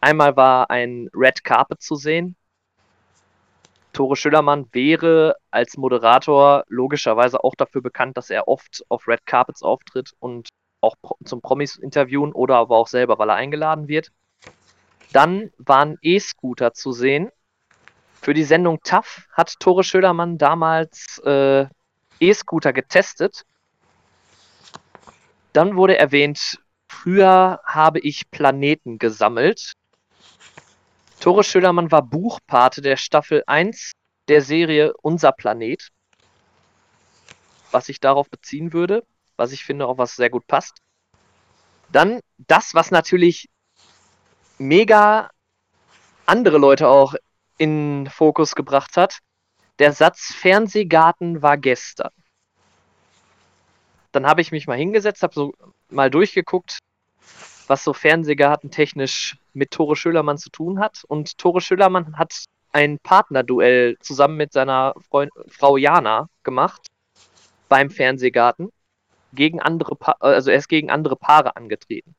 Einmal war ein Red Carpet zu sehen. Tore Schillermann wäre als Moderator logischerweise auch dafür bekannt, dass er oft auf Red Carpets auftritt und auch zum Promis interviewen oder aber auch selber, weil er eingeladen wird. Dann waren E-Scooter zu sehen. Für die Sendung TAF hat Tore Schödermann damals äh, E-Scooter getestet. Dann wurde erwähnt, früher habe ich Planeten gesammelt. Tore Schödermann war Buchpate der Staffel 1 der Serie Unser Planet. Was ich darauf beziehen würde, was ich finde auch was sehr gut passt. Dann das, was natürlich mega andere Leute auch in Fokus gebracht hat. Der Satz Fernsehgarten war gestern. Dann habe ich mich mal hingesetzt, habe so mal durchgeguckt, was so Fernsehgarten technisch mit Tore Schölermann zu tun hat. Und Tore Schölermann hat ein Partnerduell zusammen mit seiner Freund Frau Jana gemacht beim Fernsehgarten gegen andere, pa also er ist gegen andere Paare angetreten.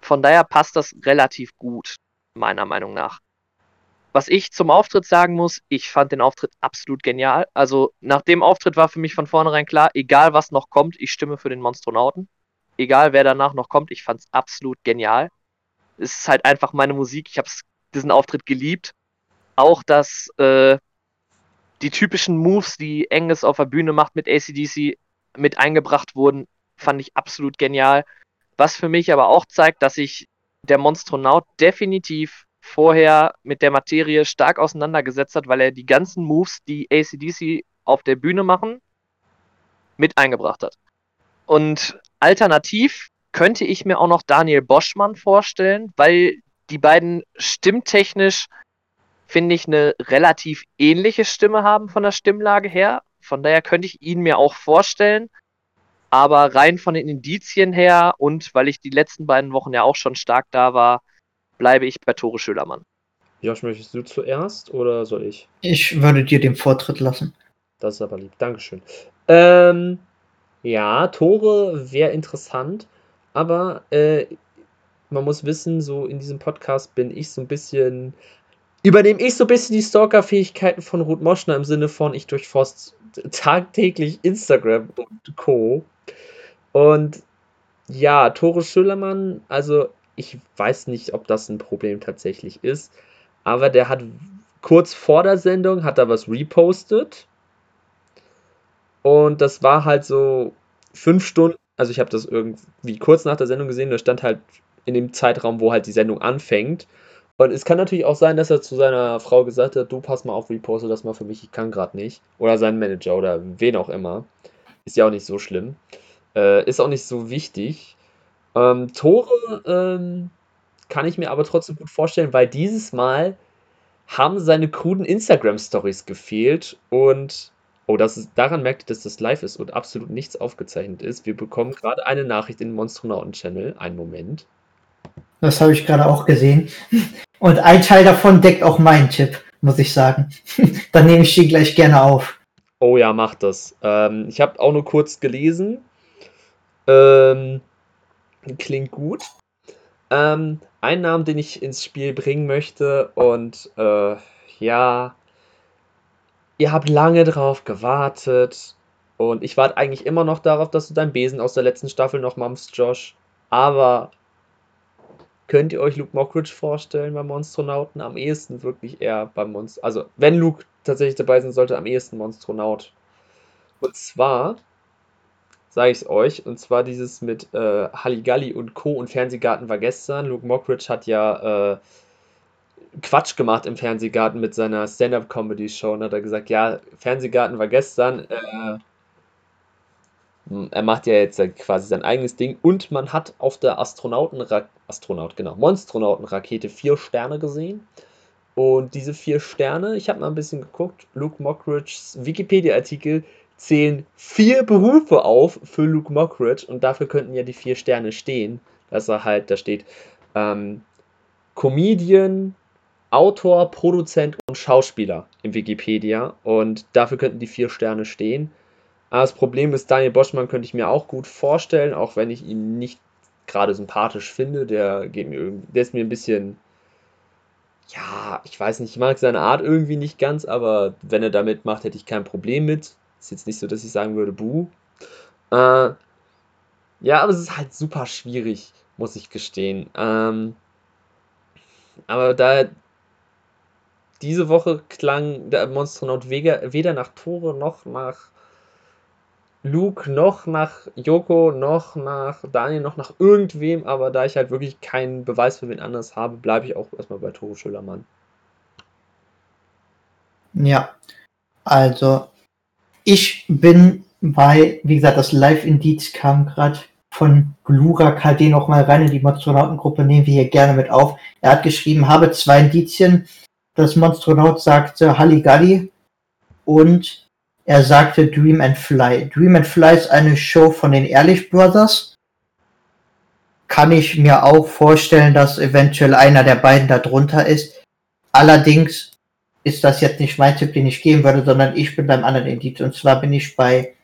Von daher passt das relativ gut, meiner Meinung nach. Was ich zum Auftritt sagen muss, ich fand den Auftritt absolut genial. Also nach dem Auftritt war für mich von vornherein klar, egal was noch kommt, ich stimme für den Monstronauten. Egal wer danach noch kommt, ich fand es absolut genial. Es ist halt einfach meine Musik. Ich habe diesen Auftritt geliebt. Auch dass äh, die typischen Moves, die Angus auf der Bühne macht mit ACDC, mit eingebracht wurden, fand ich absolut genial. Was für mich aber auch zeigt, dass sich der Monstronaut definitiv vorher mit der Materie stark auseinandergesetzt hat, weil er die ganzen Moves, die ACDC auf der Bühne machen, mit eingebracht hat. Und alternativ könnte ich mir auch noch Daniel Boschmann vorstellen, weil die beiden stimmtechnisch, finde ich, eine relativ ähnliche Stimme haben von der Stimmlage her. Von daher könnte ich ihn mir auch vorstellen. Aber rein von den Indizien her und weil ich die letzten beiden Wochen ja auch schon stark da war, bleibe ich bei Tore Schölermann.
Josh, möchtest du zuerst oder soll ich?
Ich würde dir den Vortritt lassen.
Das ist aber lieb. Dankeschön. Ähm, ja, Tore wäre interessant, aber äh, man muss wissen, so in diesem Podcast bin ich so ein bisschen. Übernehme ich so ein bisschen die Stalker-Fähigkeiten von Ruth Moschner im Sinne von, ich durchforst tagtäglich Instagram und Co. Und ja, Tore Schüllermann, also ich weiß nicht, ob das ein Problem tatsächlich ist, aber der hat kurz vor der Sendung hat er was repostet und das war halt so fünf Stunden, also ich habe das irgendwie kurz nach der Sendung gesehen, da stand halt in dem Zeitraum, wo halt die Sendung anfängt. Und es kann natürlich auch sein, dass er zu seiner Frau gesagt hat, du pass mal auf, reposte das mal für mich, ich kann gerade nicht. Oder sein Manager oder wen auch immer. Ist ja auch nicht so schlimm. Äh, ist auch nicht so wichtig. Ähm, Tore ähm, kann ich mir aber trotzdem gut vorstellen, weil dieses Mal haben seine kruden Instagram-Stories gefehlt und oh, das ist, daran merkt ihr, dass das live ist und absolut nichts aufgezeichnet ist. Wir bekommen gerade eine Nachricht in den Monstronauten-Channel. Einen Moment.
Das habe ich gerade auch gesehen. Und ein Teil davon deckt auch meinen Tipp, muss ich sagen. *laughs* Dann nehme ich den gleich gerne auf.
Oh ja, mach das. Ähm, ich habe auch nur kurz gelesen. Ähm, klingt gut. Ähm, ein Namen, den ich ins Spiel bringen möchte und äh, ja, ihr habt lange drauf gewartet und ich warte eigentlich immer noch darauf, dass du deinen Besen aus der letzten Staffel noch mammst, Josh. Aber Könnt ihr euch Luke Mockridge vorstellen beim Monstronauten? Am ehesten wirklich eher beim Monster. Also, wenn Luke tatsächlich dabei sein sollte, am ehesten Monstronaut. Und zwar, sage ich es euch, und zwar dieses mit äh, Halligalli und Co. und Fernsehgarten war gestern. Luke Mockridge hat ja äh, Quatsch gemacht im Fernsehgarten mit seiner Stand-Up-Comedy-Show und hat er gesagt, ja, Fernsehgarten war gestern. Äh, er macht ja jetzt quasi sein eigenes Ding und man hat auf der Astronauten Astronaut, genau, Monstronautenrakete vier Sterne gesehen. Und diese vier Sterne, ich habe mal ein bisschen geguckt, Luke Mockridge's Wikipedia-Artikel zählen vier Berufe auf für Luke Mockridge und dafür könnten ja die vier Sterne stehen. Dass er halt, da steht ähm, Comedian, Autor, Produzent und Schauspieler im Wikipedia und dafür könnten die vier Sterne stehen. Aber das Problem ist, Daniel Boschmann könnte ich mir auch gut vorstellen, auch wenn ich ihn nicht gerade sympathisch finde. Der geht mir der ist mir ein bisschen, ja, ich weiß nicht, ich mag seine Art irgendwie nicht ganz, aber wenn er da mitmacht, hätte ich kein Problem mit. Ist jetzt nicht so, dass ich sagen würde, buh. Äh, ja, aber es ist halt super schwierig, muss ich gestehen. Ähm, aber da diese Woche klang der Monstronaut weder nach Tore noch nach Luke noch nach Yoko noch nach Daniel noch nach irgendwem, aber da ich halt wirklich keinen Beweis für wen anders habe, bleibe ich auch erstmal bei Tore Schüllermann.
Ja, also ich bin bei, wie gesagt, das Live-Indiz kam gerade von Glura KD nochmal rein in die Monstronautengruppe, nehmen wir hier gerne mit auf. Er hat geschrieben, habe zwei Indizien. Das Monstronaut sagte Halligalli und er sagte Dream and Fly. Dream and Fly ist eine Show von den Ehrlich Brothers. Kann ich mir auch vorstellen, dass eventuell einer der beiden da drunter ist. Allerdings ist das jetzt nicht mein Tipp, den ich geben würde, sondern ich bin beim anderen Indiz. Und zwar bin ich bei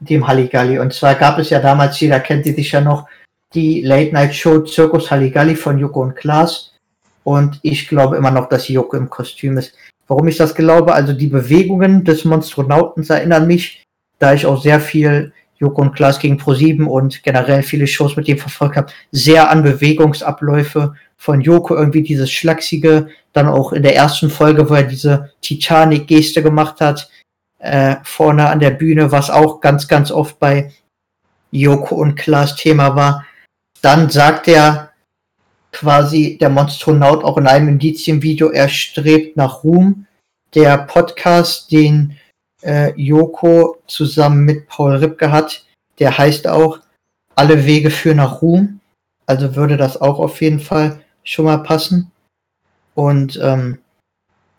dem Halligalli. Und zwar gab es ja damals, jeder kennt die sicher noch, die Late Night Show Zirkus Halligalli von Joko und Klaas. Und ich glaube immer noch, dass Joko im Kostüm ist. Warum ich das glaube? Also die Bewegungen des Monstronautens erinnern mich, da ich auch sehr viel Joko und Klaas gegen Pro7 und generell viele Shows mit ihm verfolgt habe, sehr an Bewegungsabläufe von Joko, irgendwie dieses Schlachsige, dann auch in der ersten Folge, wo er diese Titanic-Geste gemacht hat, äh, vorne an der Bühne, was auch ganz, ganz oft bei Joko und Klaas Thema war. Dann sagt er quasi der Monstronaut auch in einem Indizienvideo, er strebt nach Ruhm. Der Podcast, den äh, Joko zusammen mit Paul Ripke hat, der heißt auch Alle Wege führen nach Ruhm. Also würde das auch auf jeden Fall schon mal passen. Und ähm,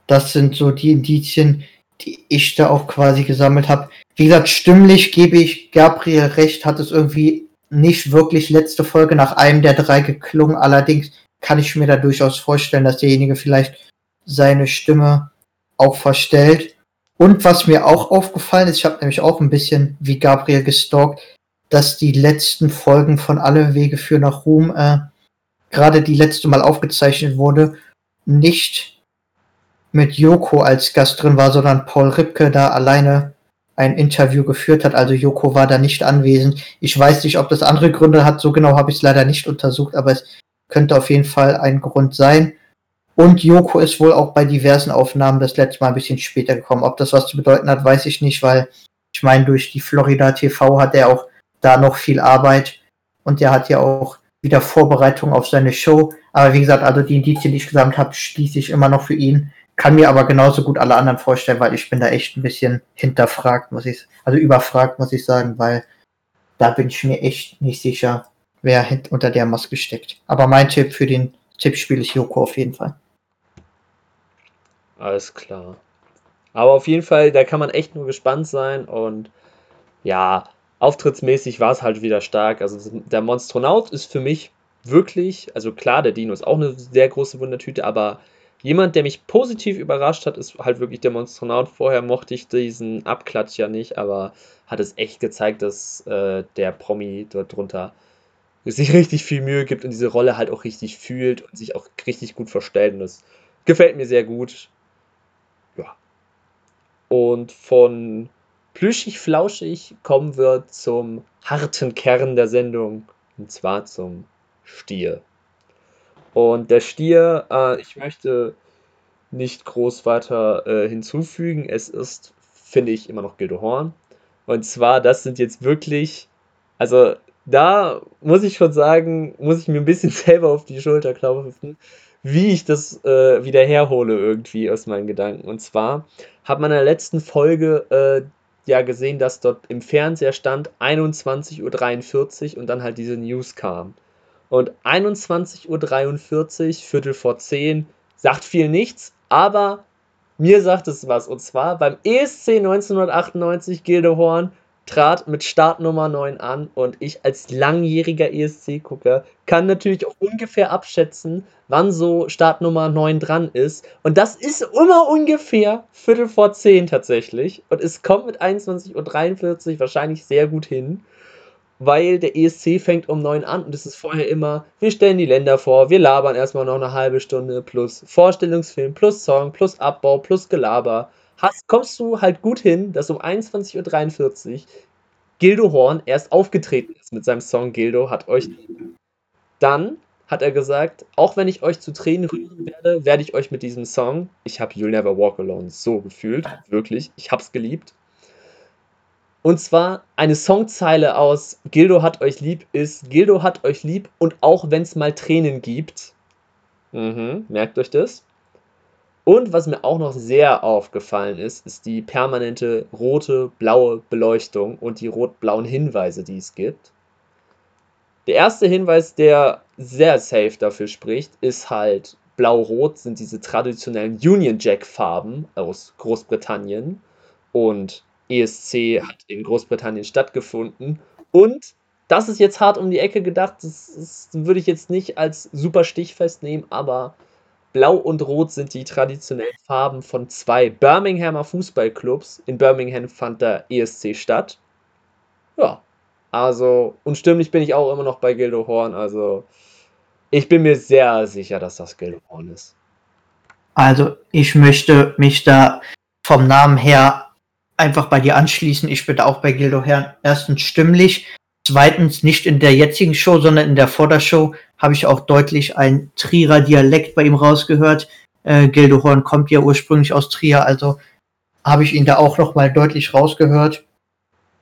das sind so die Indizien, die ich da auch quasi gesammelt habe. Wie gesagt, stimmlich gebe ich Gabriel recht, hat es irgendwie nicht wirklich letzte Folge nach einem der drei geklungen. Allerdings kann ich mir da durchaus vorstellen, dass derjenige vielleicht seine Stimme auch verstellt. Und was mir auch aufgefallen ist, ich habe nämlich auch ein bisschen wie Gabriel gestalkt, dass die letzten Folgen von Alle Wege für nach Ruhm, äh, gerade die letzte Mal aufgezeichnet wurde, nicht mit Joko als Gast drin war, sondern Paul Ripke da alleine ein Interview geführt hat. Also Joko war da nicht anwesend. Ich weiß nicht, ob das andere Gründe hat. So genau habe ich es leider nicht untersucht, aber es könnte auf jeden Fall ein Grund sein. Und Joko ist wohl auch bei diversen Aufnahmen das letzte Mal ein bisschen später gekommen. Ob das was zu bedeuten hat, weiß ich nicht, weil ich meine, durch die Florida TV hat er auch da noch viel Arbeit und er hat ja auch wieder Vorbereitung auf seine Show. Aber wie gesagt, also die Indizien, die ich gesammelt habe, schließe ich immer noch für ihn. Kann mir aber genauso gut alle anderen vorstellen, weil ich bin da echt ein bisschen hinterfragt, muss ich, also überfragt, muss ich sagen, weil da bin ich mir echt nicht sicher, wer unter der Maske steckt. Aber mein Tipp für den Tippspiel ist Joko auf jeden Fall.
Alles klar. Aber auf jeden Fall, da kann man echt nur gespannt sein und ja, auftrittsmäßig war es halt wieder stark. Also der Monstronaut ist für mich wirklich, also klar, der Dino ist auch eine sehr große Wundertüte, aber Jemand, der mich positiv überrascht hat, ist halt wirklich der Monstronaut. Vorher mochte ich diesen Abklatsch ja nicht, aber hat es echt gezeigt, dass äh, der Promi dort drunter sich richtig viel Mühe gibt und diese Rolle halt auch richtig fühlt und sich auch richtig gut verstellt. Und das gefällt mir sehr gut. Und von plüschig flauschig kommen wir zum harten Kern der Sendung. Und zwar zum Stier. Und der Stier, äh, ich möchte nicht groß weiter äh, hinzufügen. Es ist, finde ich, immer noch Gildo Horn. Und zwar, das sind jetzt wirklich, also da muss ich schon sagen, muss ich mir ein bisschen *laughs* selber auf die Schulter klopfen, wie ich das äh, wieder herhole irgendwie aus meinen Gedanken. Und zwar hat man in der letzten Folge äh, ja gesehen, dass dort im Fernseher stand 21.43 Uhr und dann halt diese News kam. Und 21.43 Uhr, Viertel vor 10, sagt viel nichts, aber mir sagt es was. Und zwar beim ESC 1998 Gildehorn trat mit Startnummer 9 an und ich als langjähriger ESC-Gucker kann natürlich auch ungefähr abschätzen, wann so Startnummer 9 dran ist. Und das ist immer ungefähr Viertel vor 10 tatsächlich. Und es kommt mit 21.43 Uhr wahrscheinlich sehr gut hin weil der ESC fängt um 9 an und es ist vorher immer, wir stellen die Länder vor, wir labern erstmal noch eine halbe Stunde plus Vorstellungsfilm, plus Song, plus Abbau, plus Gelaber. Hast, kommst du halt gut hin, dass um 21.43 Uhr Gildo Horn erst aufgetreten ist mit seinem Song Gildo hat euch. Dann hat er gesagt, auch wenn ich euch zu Tränen rühren werde, werde ich euch mit diesem Song, ich habe You'll Never Walk Alone so gefühlt, wirklich, ich hab's geliebt. Und zwar eine Songzeile aus Gildo hat euch lieb ist, Gildo hat euch lieb und auch wenn es mal Tränen gibt. Mhm, merkt euch das. Und was mir auch noch sehr aufgefallen ist, ist die permanente rote, blaue Beleuchtung und die rot-blauen Hinweise, die es gibt. Der erste Hinweis, der sehr safe dafür spricht, ist halt blau-rot sind diese traditionellen Union Jack Farben aus Großbritannien und ESC hat in Großbritannien stattgefunden und das ist jetzt hart um die Ecke gedacht, das, das würde ich jetzt nicht als super stichfest nehmen, aber Blau und Rot sind die traditionellen Farben von zwei Birminghamer Fußballclubs. In Birmingham fand der ESC statt. Ja, also, und stimmlich bin ich auch immer noch bei Gildo Horn. Also, ich bin mir sehr sicher, dass das Gildo Horn ist.
Also, ich möchte mich da vom Namen her einfach bei dir anschließen. Ich bin auch bei Gildo Horn. Erstens stimmlich, zweitens nicht in der jetzigen Show, sondern in der Vordershow habe ich auch deutlich ein Trierer Dialekt bei ihm rausgehört. Äh, Gildo Horn kommt ja ursprünglich aus Trier, also habe ich ihn da auch noch mal deutlich rausgehört.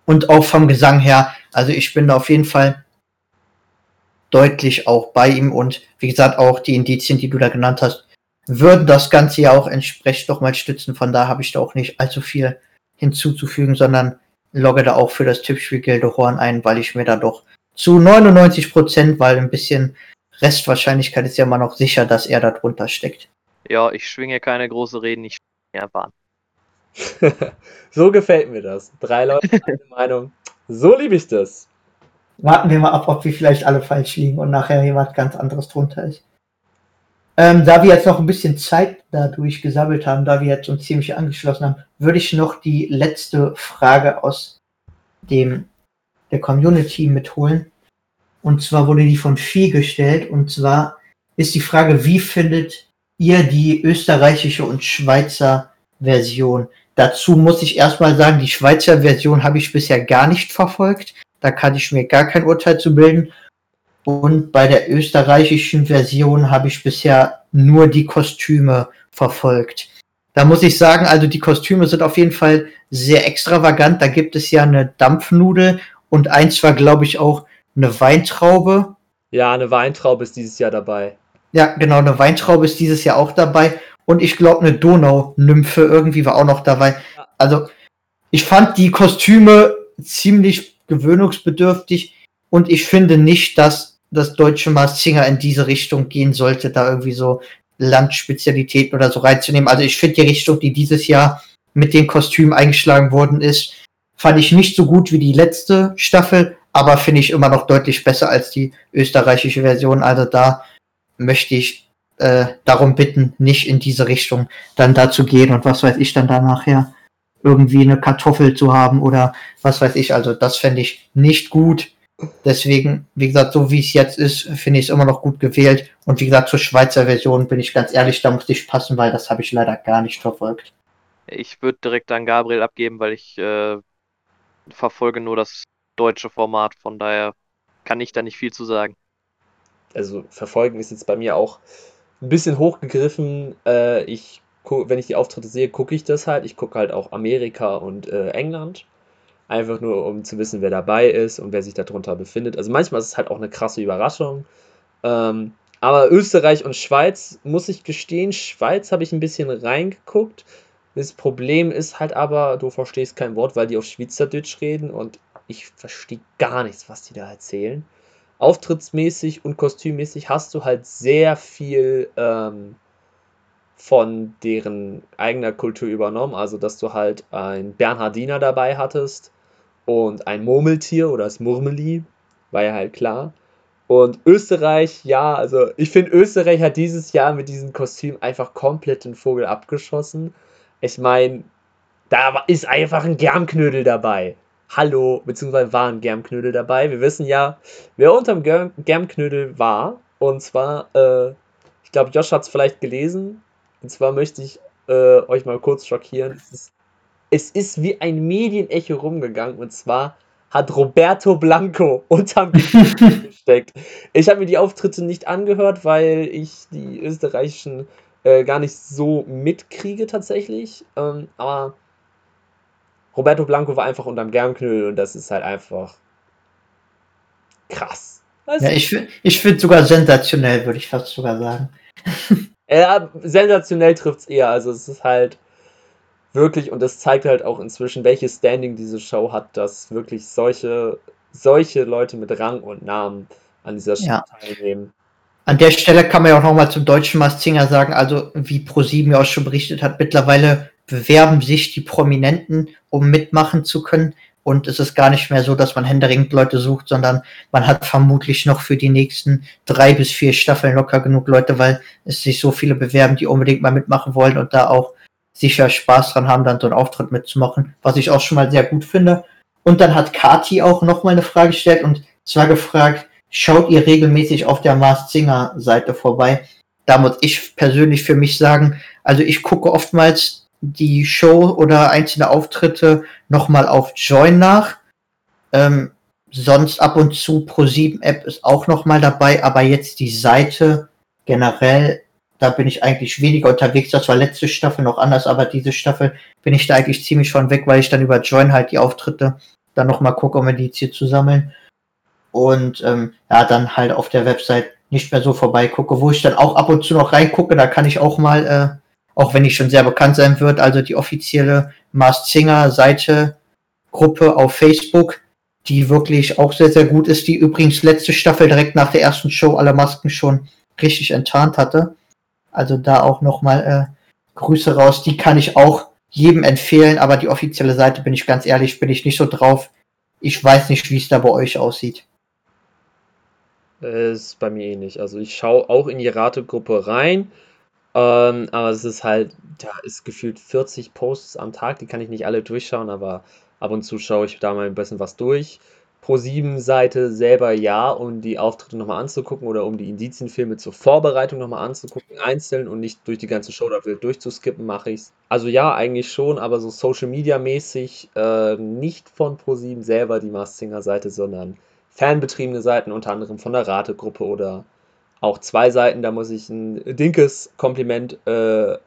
Und auch vom Gesang her, also ich bin da auf jeden Fall deutlich auch bei ihm und wie gesagt auch die Indizien, die du da genannt hast, würden das Ganze ja auch entsprechend doch mal stützen. Von da habe ich da auch nicht allzu viel hinzuzufügen, sondern logge da auch für das Tippspiel Gildo Horn ein, weil ich mir da doch zu 99 Prozent, weil ein bisschen Restwahrscheinlichkeit ist ja immer noch sicher, dass er da drunter steckt.
Ja, ich schwinge keine große Reden, ich schwinge Bahn. *laughs*
so gefällt mir das. Drei Leute, eine *laughs* Meinung. So liebe ich das.
Warten wir mal ab, ob wir vielleicht alle falsch liegen und nachher jemand ganz anderes drunter ist. Ähm, da wir jetzt noch ein bisschen Zeit dadurch gesammelt haben, da wir jetzt uns ziemlich angeschlossen haben, würde ich noch die letzte Frage aus dem der Community mitholen. Und zwar wurde die von Vieh gestellt. Und zwar ist die Frage, wie findet ihr die österreichische und Schweizer Version? Dazu muss ich erstmal sagen, die Schweizer Version habe ich bisher gar nicht verfolgt. Da kann ich mir gar kein Urteil zu bilden. Und bei der österreichischen Version habe ich bisher nur die Kostüme verfolgt. Da muss ich sagen, also die Kostüme sind auf jeden Fall sehr extravagant. Da gibt es ja eine Dampfnudel und eins war, glaube ich, auch eine Weintraube.
Ja, eine Weintraube ist dieses Jahr dabei.
Ja, genau, eine Weintraube ist dieses Jahr auch dabei. Und ich glaube, eine Donau-Nymphe irgendwie war auch noch dabei. Also, ich fand die Kostüme ziemlich gewöhnungsbedürftig und ich finde nicht, dass das deutsche Mars Singer in diese Richtung gehen sollte, da irgendwie so Landspezialitäten oder so reinzunehmen. Also ich finde die Richtung, die dieses Jahr mit den Kostümen eingeschlagen worden ist, Fand ich nicht so gut wie die letzte Staffel, aber finde ich immer noch deutlich besser als die österreichische Version. Also da möchte ich äh, darum bitten, nicht in diese Richtung dann da zu gehen und was weiß ich dann da nachher irgendwie eine Kartoffel zu haben oder was weiß ich. Also das fände ich nicht gut. Deswegen, wie gesagt, so wie es jetzt ist, finde ich es immer noch gut gewählt. Und wie gesagt, zur Schweizer Version bin ich ganz ehrlich, da muss ich passen, weil das habe ich leider gar nicht verfolgt.
Ich würde direkt an Gabriel abgeben, weil ich äh, verfolge nur das deutsche Format, von daher kann ich da nicht viel zu sagen.
Also verfolgen ist jetzt bei mir auch ein bisschen hochgegriffen. Äh, ich, wenn ich die Auftritte sehe, gucke ich das halt. Ich gucke halt auch Amerika und äh, England. Einfach nur, um zu wissen, wer dabei ist und wer sich darunter befindet. Also manchmal ist es halt auch eine krasse Überraschung. Ähm, aber Österreich und Schweiz, muss ich gestehen, Schweiz habe ich ein bisschen reingeguckt. Das Problem ist halt aber, du verstehst kein Wort, weil die auf Schweizerdeutsch reden und ich verstehe gar nichts, was die da erzählen. Auftrittsmäßig und kostümmäßig hast du halt sehr viel ähm, von deren eigener Kultur übernommen. Also, dass du halt ein Bernhardiner dabei hattest und ein Murmeltier oder das Murmeli, war ja halt klar. Und Österreich, ja, also ich finde, Österreich hat dieses Jahr mit diesem Kostüm einfach komplett den Vogel abgeschossen. Ich meine, da ist einfach ein Germknödel dabei. Hallo, beziehungsweise war ein Germknödel dabei. Wir wissen ja, wer unterm Germ Germknödel war. Und zwar, äh, ich glaube, Josh hat es vielleicht gelesen. Und zwar möchte ich äh, euch mal kurz schockieren. Es ist, es ist wie ein Medienecho rumgegangen. Und zwar hat Roberto Blanco *laughs* unterm *laughs* gesteckt. Ich habe mir die Auftritte nicht angehört, weil ich die österreichischen äh, gar nicht so mitkriege tatsächlich. Ähm, aber Roberto Blanco war einfach unterm Germknüll und das ist halt einfach krass.
Also, ja, ich, ich finde sogar sensationell, würde ich fast sogar sagen. *laughs*
ja, sensationell trifft es eher. Also es ist halt wirklich, und das zeigt halt auch inzwischen, welches Standing diese Show hat, dass wirklich solche, solche Leute mit Rang und Namen an dieser Show ja. teilnehmen.
An der Stelle kann man ja auch nochmal zum deutschen Maskinger sagen, also wie ProSieben ja auch schon berichtet hat, mittlerweile bewerben sich die Prominenten, um mitmachen zu können. Und es ist gar nicht mehr so, dass man händeringend Leute sucht, sondern man hat vermutlich noch für die nächsten drei bis vier Staffeln locker genug Leute, weil es sich so viele bewerben, die unbedingt mal mitmachen wollen und da auch sicher Spaß dran haben, dann so einen Auftritt mitzumachen, was ich auch schon mal sehr gut finde. Und dann hat Kati auch nochmal eine Frage gestellt und zwar gefragt, schaut ihr regelmäßig auf der Mars Singer Seite vorbei? Da muss ich persönlich für mich sagen, also ich gucke oftmals die Show oder einzelne Auftritte nochmal auf Join nach. Ähm, sonst ab und zu Pro7 App ist auch nochmal dabei, aber jetzt die Seite generell da bin ich eigentlich weniger unterwegs. Das war letzte Staffel noch anders, aber diese Staffel bin ich da eigentlich ziemlich von weg, weil ich dann über Join halt die Auftritte dann nochmal gucke, um mir die jetzt hier zu sammeln. Und ähm, ja, dann halt auf der Website nicht mehr so vorbeigucke, wo ich dann auch ab und zu noch reingucke. Da kann ich auch mal, äh, auch wenn ich schon sehr bekannt sein wird, also die offizielle Mars Singer Seite, Gruppe auf Facebook, die wirklich auch sehr, sehr gut ist, die übrigens letzte Staffel direkt nach der ersten Show alle Masken schon richtig enttarnt hatte. Also da auch nochmal äh, Grüße raus. Die kann ich auch jedem empfehlen, aber die offizielle Seite, bin ich ganz ehrlich, bin ich nicht so drauf. Ich weiß nicht, wie es da bei euch aussieht.
Ist bei mir ähnlich. Also ich schaue auch in die Rategruppe rein, ähm, aber es ist halt, da ist gefühlt 40 Posts am Tag, die kann ich nicht alle durchschauen, aber ab und zu schaue ich da mal ein bisschen was durch. Pro7-Seite selber ja, um die Auftritte nochmal anzugucken oder um die Indizienfilme zur Vorbereitung nochmal anzugucken, einzeln und nicht durch die ganze Show da wild durchzuskippen, mache ich's. Also ja, eigentlich schon, aber so Social Media mäßig äh, nicht von Pro7 selber die Mars Singer Seite, sondern fanbetriebene Seiten, unter anderem von der Rategruppe oder auch zwei Seiten, da muss ich ein dinkes Kompliment äh,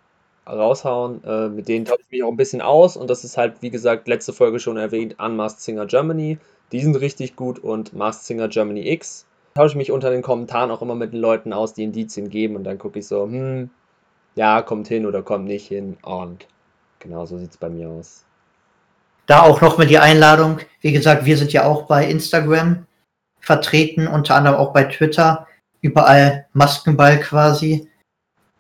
raushauen. Äh, mit denen tausche ich mich auch ein bisschen aus und das ist halt, wie gesagt, letzte Folge schon erwähnt, Unmasked Singer Germany. Die sind richtig gut und Masked Singer Germany X. Tausche mich unter den Kommentaren auch immer mit den Leuten aus, die Indizien geben und dann gucke ich so, hm, ja, kommt hin oder kommt nicht hin und genau so sieht es bei mir aus.
Da auch nochmal die Einladung. Wie gesagt, wir sind ja auch bei Instagram vertreten, unter anderem auch bei Twitter. Überall Maskenball quasi.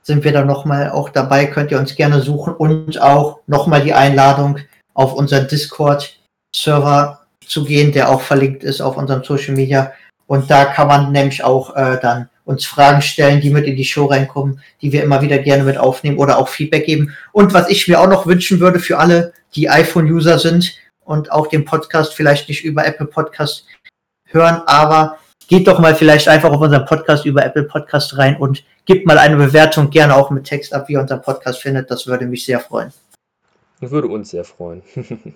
Sind wir da nochmal auch dabei, könnt ihr uns gerne suchen und auch nochmal die Einladung auf unseren Discord-Server zu gehen, der auch verlinkt ist auf unserem Social Media. Und da kann man nämlich auch äh, dann uns Fragen stellen, die mit in die Show reinkommen, die wir immer wieder gerne mit aufnehmen oder auch Feedback geben. Und was ich mir auch noch wünschen würde für alle, die iPhone-User sind und auch den Podcast vielleicht nicht über Apple Podcast hören, aber geht doch mal vielleicht einfach auf unseren Podcast über Apple Podcast rein und gebt mal eine Bewertung, gerne auch mit Text ab, wie ihr unseren Podcast findet. Das würde mich sehr freuen.
Würde uns sehr freuen. *laughs*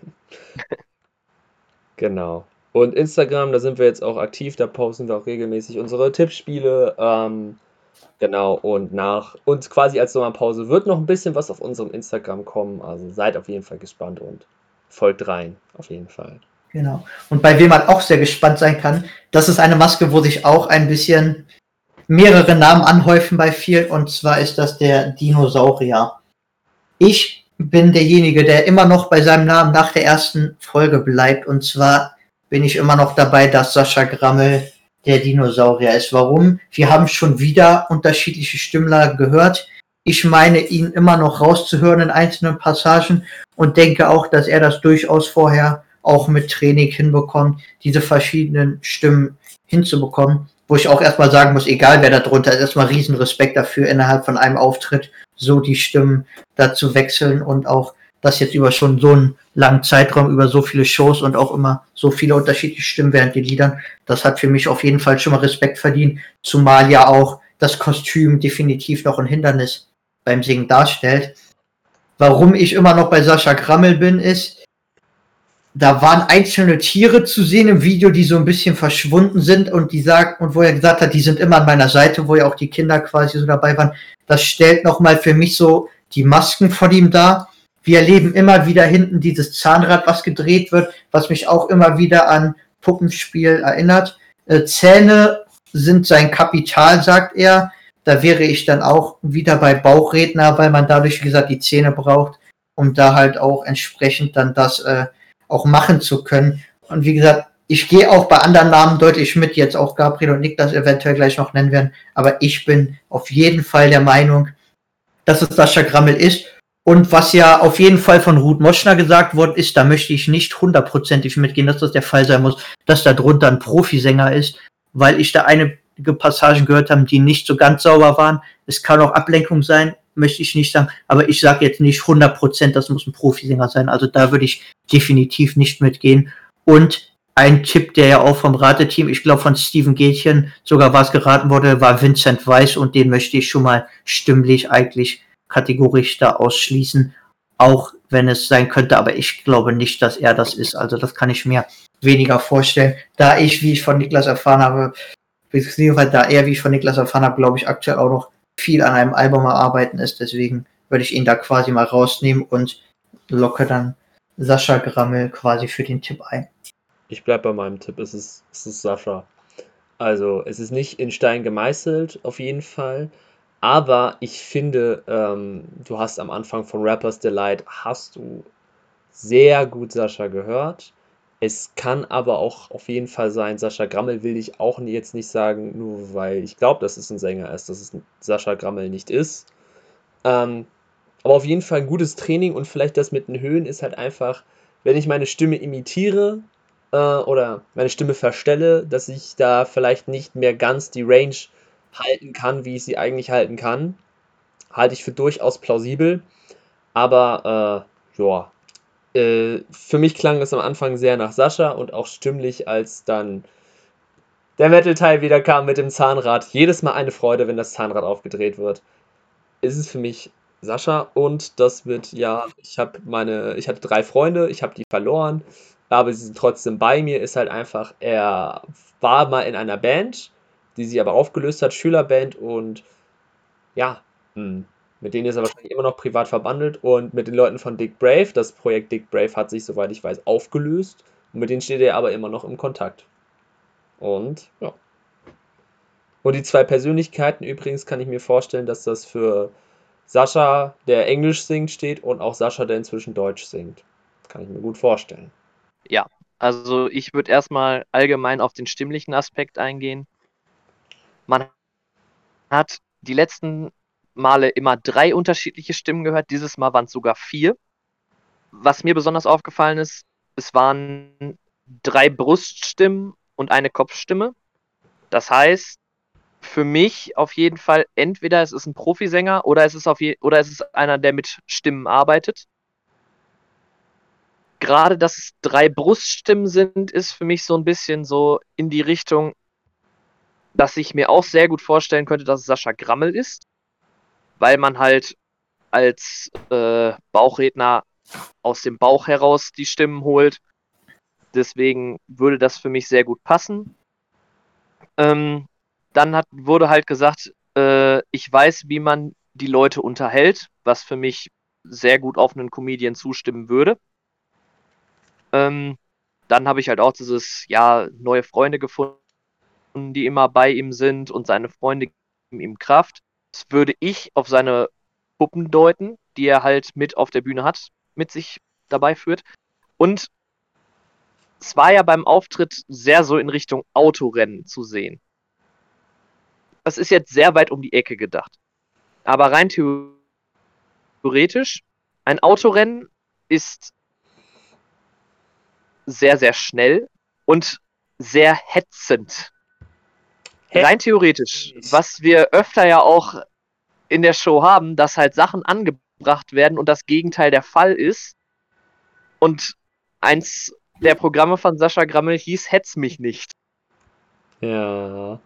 Genau. Und Instagram, da sind wir jetzt auch aktiv, da posten wir auch regelmäßig unsere Tippspiele. Ähm, genau, und nach uns quasi als Sommerpause wird noch ein bisschen was auf unserem Instagram kommen. Also seid auf jeden Fall gespannt und folgt rein, auf jeden Fall.
Genau. Und bei wem man auch sehr gespannt sein kann, das ist eine Maske, wo sich auch ein bisschen mehrere Namen anhäufen bei vielen. Und zwar ist das der Dinosaurier. Ich bin derjenige, der immer noch bei seinem Namen nach der ersten Folge bleibt. Und zwar bin ich immer noch dabei, dass Sascha Grammel der Dinosaurier ist. Warum? Wir haben schon wieder unterschiedliche Stimmlagen gehört. Ich meine, ihn immer noch rauszuhören in einzelnen Passagen und denke auch, dass er das durchaus vorher auch mit Training hinbekommt, diese verschiedenen Stimmen hinzubekommen. Wo ich auch erstmal sagen muss, egal wer da drunter ist, erstmal riesen Respekt dafür, innerhalb von einem Auftritt so die Stimmen dazu wechseln und auch das jetzt über schon so einen langen Zeitraum, über so viele Shows und auch immer so viele unterschiedliche Stimmen während den Liedern, das hat für mich auf jeden Fall schon mal Respekt verdient, zumal ja auch das Kostüm definitiv noch ein Hindernis beim Singen darstellt. Warum ich immer noch bei Sascha Grammel bin, ist, da waren einzelne Tiere zu sehen im Video, die so ein bisschen verschwunden sind und die sagt, und wo er gesagt hat, die sind immer an meiner Seite, wo ja auch die Kinder quasi so dabei waren. Das stellt nochmal für mich so die Masken von ihm dar. Wir erleben immer wieder hinten dieses Zahnrad, was gedreht wird, was mich auch immer wieder an Puppenspiel erinnert. Äh, Zähne sind sein Kapital, sagt er. Da wäre ich dann auch wieder bei Bauchredner, weil man dadurch, wie gesagt, die Zähne braucht, um da halt auch entsprechend dann das äh, auch machen zu können. Und wie gesagt, ich gehe auch bei anderen Namen deutlich mit, jetzt auch Gabriel und Nick das eventuell gleich noch nennen werden, aber ich bin auf jeden Fall der Meinung, dass es Sascha Grammel ist. Und was ja auf jeden Fall von Ruth Moschner gesagt worden ist, da möchte ich nicht hundertprozentig mitgehen, dass das der Fall sein muss, dass da drunter ein Profisänger ist, weil ich da einige Passagen gehört habe, die nicht so ganz sauber waren. Es kann auch Ablenkung sein, möchte ich nicht sagen, aber ich sage jetzt nicht hundertprozentig, das muss ein Profisänger sein. Also da würde ich definitiv nicht mitgehen. Und ein Tipp, der ja auch vom Rateteam, ich glaube von Steven Gätchen sogar was geraten wurde, war Vincent Weiss und den möchte ich schon mal stimmlich eigentlich kategorisch da ausschließen, auch wenn es sein könnte, aber ich glaube nicht, dass er das ist. Also das kann ich mir weniger vorstellen, da ich, wie ich von Niklas erfahren habe, beziehungsweise da er, wie ich von Niklas erfahren habe, glaube ich aktuell auch noch viel an einem Album erarbeiten ist. Deswegen würde ich ihn da quasi mal rausnehmen und locke dann Sascha Grammel quasi für den Tipp ein.
Ich bleibe bei meinem Tipp, es ist, es ist Sascha. Also es ist nicht in Stein gemeißelt, auf jeden Fall. Aber ich finde, ähm, du hast am Anfang von Rappers Delight, hast du sehr gut Sascha gehört. Es kann aber auch auf jeden Fall sein, Sascha Grammel will ich auch jetzt nicht sagen, nur weil ich glaube, dass es ein Sänger ist, dass es Sascha Grammel nicht ist. Ähm, aber auf jeden Fall ein gutes Training und vielleicht das mit den Höhen ist halt einfach, wenn ich meine Stimme imitiere äh, oder meine Stimme verstelle, dass ich da vielleicht nicht mehr ganz die Range halten kann, wie ich sie eigentlich halten kann. Halte ich für durchaus plausibel. Aber äh, ja, äh, für mich klang es am Anfang sehr nach Sascha und auch stimmlich, als dann der Metal-Teil wieder kam mit dem Zahnrad. Jedes Mal eine Freude, wenn das Zahnrad aufgedreht wird. Ist es für mich Sascha und das wird ja, ich habe meine, ich hatte drei Freunde, ich habe die verloren, aber sie sind trotzdem bei mir. Ist halt einfach, er war mal in einer Band die sie aber aufgelöst hat, Schülerband und ja, hm, mit denen ist er wahrscheinlich immer noch privat verbandelt und mit den Leuten von Dick Brave, das Projekt Dick Brave hat sich, soweit ich weiß, aufgelöst und mit denen steht er aber immer noch im Kontakt. Und ja. Und die zwei Persönlichkeiten übrigens kann ich mir vorstellen, dass das für Sascha, der Englisch singt, steht und auch Sascha, der inzwischen Deutsch singt. Kann ich mir gut vorstellen.
Ja, also ich würde erstmal allgemein auf den stimmlichen Aspekt eingehen. Man hat die letzten Male immer drei unterschiedliche Stimmen gehört. Dieses Mal waren es sogar vier. Was mir besonders aufgefallen ist, es waren drei Bruststimmen und eine Kopfstimme. Das heißt, für mich auf jeden Fall entweder es ist ein Profisänger oder es ist auf je oder es ist einer, der mit Stimmen arbeitet. Gerade, dass es drei Bruststimmen sind, ist für mich so ein bisschen so in die Richtung, dass ich mir auch sehr gut vorstellen könnte, dass es Sascha Grammel ist, weil man halt als äh, Bauchredner aus dem Bauch heraus die Stimmen holt. Deswegen würde das für mich sehr gut passen. Ähm, dann hat, wurde halt gesagt, äh, ich weiß, wie man die Leute unterhält, was für mich sehr gut auf einen Comedian zustimmen würde. Ähm, dann habe ich halt auch dieses, ja, neue Freunde gefunden die immer bei ihm sind und seine Freunde geben ihm Kraft. Würde ich auf seine Puppen deuten, die er halt mit auf der Bühne hat, mit sich dabei führt. Und es war ja beim Auftritt sehr so in Richtung Autorennen zu sehen. Das ist jetzt sehr weit um die Ecke gedacht. Aber rein theoretisch, ein Autorennen ist sehr, sehr schnell und sehr hetzend rein theoretisch, was wir öfter ja auch in der Show haben, dass halt Sachen angebracht werden und das Gegenteil der Fall ist. Und eins der Programme von Sascha Grammel hieß Hetz mich nicht.
Ja,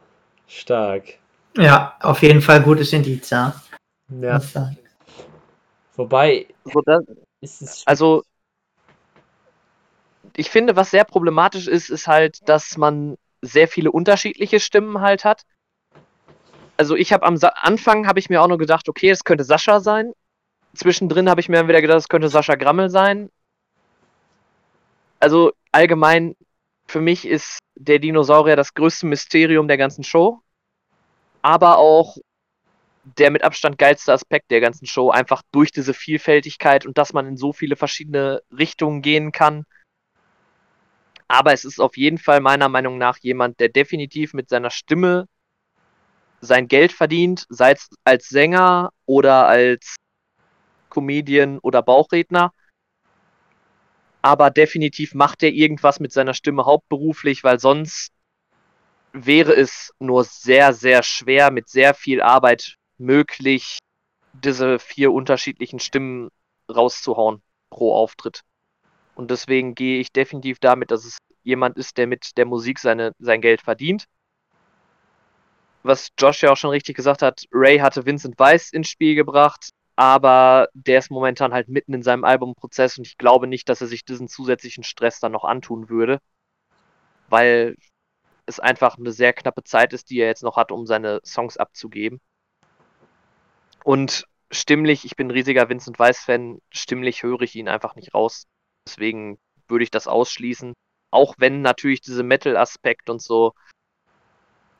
stark.
Ja, auf jeden Fall gutes Indiz, ja.
Ja. Wobei,
so, das, also ich finde, was sehr problematisch ist, ist halt, dass man sehr viele unterschiedliche Stimmen halt hat. Also ich habe am Sa Anfang habe ich mir auch nur gedacht, okay, es könnte Sascha sein. Zwischendrin habe ich mir dann wieder gedacht, es könnte Sascha Grammel sein. Also allgemein für mich ist der Dinosaurier das größte Mysterium der ganzen Show. Aber auch der mit Abstand geilste Aspekt der ganzen Show, einfach durch diese Vielfältigkeit und dass man in so viele verschiedene Richtungen gehen kann. Aber es ist auf jeden Fall meiner Meinung nach jemand, der definitiv mit seiner Stimme sein Geld verdient, sei es als Sänger oder als Comedian oder Bauchredner aber definitiv macht er irgendwas mit seiner Stimme hauptberuflich, weil sonst wäre es nur sehr, sehr schwer mit sehr viel Arbeit möglich, diese vier unterschiedlichen Stimmen rauszuhauen pro Auftritt. Und deswegen gehe ich definitiv damit, dass es jemand ist, der mit der Musik seine, sein Geld verdient. Was Josh ja auch schon richtig gesagt hat, Ray hatte Vincent Weiss ins Spiel gebracht aber der ist momentan halt mitten in seinem Albumprozess und ich glaube nicht, dass er sich diesen zusätzlichen Stress dann noch antun würde, weil es einfach eine sehr knappe Zeit ist, die er jetzt noch hat, um seine Songs abzugeben. Und stimmlich, ich bin ein riesiger Vincent Weiss-Fan, stimmlich höre ich ihn einfach nicht raus. Deswegen würde ich das ausschließen. Auch wenn natürlich diese Metal-Aspekt und so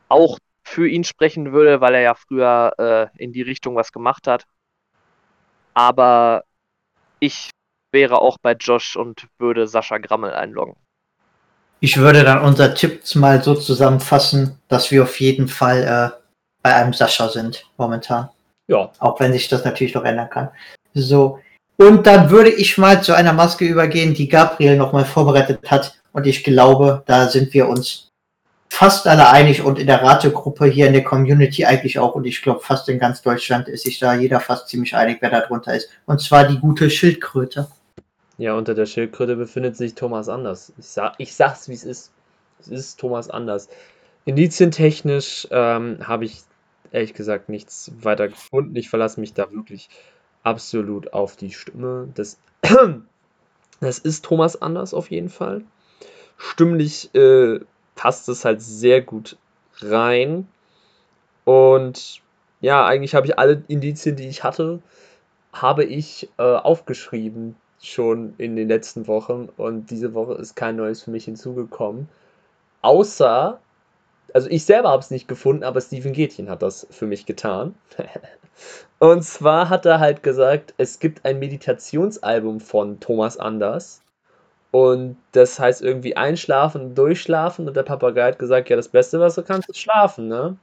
auch für ihn sprechen würde, weil er ja früher äh, in die Richtung was gemacht hat. Aber ich wäre auch bei Josh und würde Sascha Grammel einloggen.
Ich würde dann unser Tipps mal so zusammenfassen, dass wir auf jeden Fall äh, bei einem Sascha sind momentan. Ja. Auch wenn sich das natürlich noch ändern kann. So. Und dann würde ich mal zu einer Maske übergehen, die Gabriel nochmal vorbereitet hat. Und ich glaube, da sind wir uns fast alle einig und in der Rategruppe hier in der Community eigentlich auch und ich glaube fast in ganz Deutschland ist sich da jeder fast ziemlich einig, wer da drunter ist. Und zwar die gute Schildkröte.
Ja, unter der Schildkröte befindet sich Thomas Anders. Ich, sag, ich sag's, wie es ist. Es ist Thomas Anders. Indizientechnisch ähm, habe ich ehrlich gesagt nichts weiter gefunden. Ich verlasse mich da wirklich absolut auf die Stimme. Das, *clears throat* das ist Thomas Anders auf jeden Fall. Stimmlich äh, passt es halt sehr gut rein. Und ja, eigentlich habe ich alle Indizien, die ich hatte, habe ich äh, aufgeschrieben schon in den letzten Wochen und diese Woche ist kein neues für mich hinzugekommen. Außer, also ich selber habe es nicht gefunden, aber Steven Gätchen hat das für mich getan. *laughs* und zwar hat er halt gesagt, es gibt ein Meditationsalbum von Thomas Anders und das heißt irgendwie einschlafen, durchschlafen. Und der Papagei hat gesagt, ja, das Beste, was du kannst, ist schlafen, ne?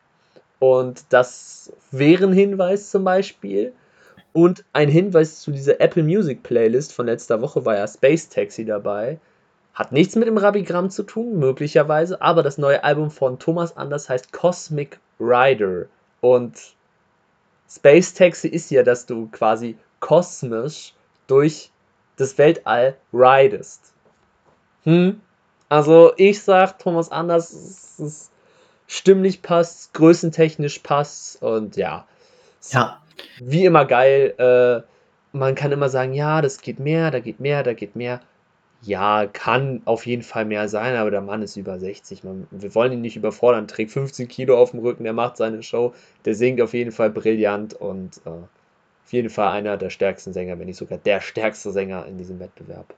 Und das wäre ein Hinweis zum Beispiel. Und ein Hinweis zu dieser Apple Music Playlist von letzter Woche war ja Space Taxi dabei. Hat nichts mit dem Rabigramm zu tun, möglicherweise, aber das neue Album von Thomas Anders heißt Cosmic Rider. Und Space Taxi ist ja, dass du quasi kosmisch durch das Weltall ridest. Hm. Also ich sag, Thomas Anders es, es stimmlich passt, größentechnisch passt und ja.
Ja.
Wie immer geil. Äh, man kann immer sagen, ja, das geht mehr, da geht mehr, da geht mehr. Ja, kann auf jeden Fall mehr sein, aber der Mann ist über 60. Man, wir wollen ihn nicht überfordern. Trägt 15 Kilo auf dem Rücken, der macht seine Show. Der singt auf jeden Fall brillant und äh, auf jeden Fall einer der stärksten Sänger, wenn nicht sogar der stärkste Sänger in diesem Wettbewerb.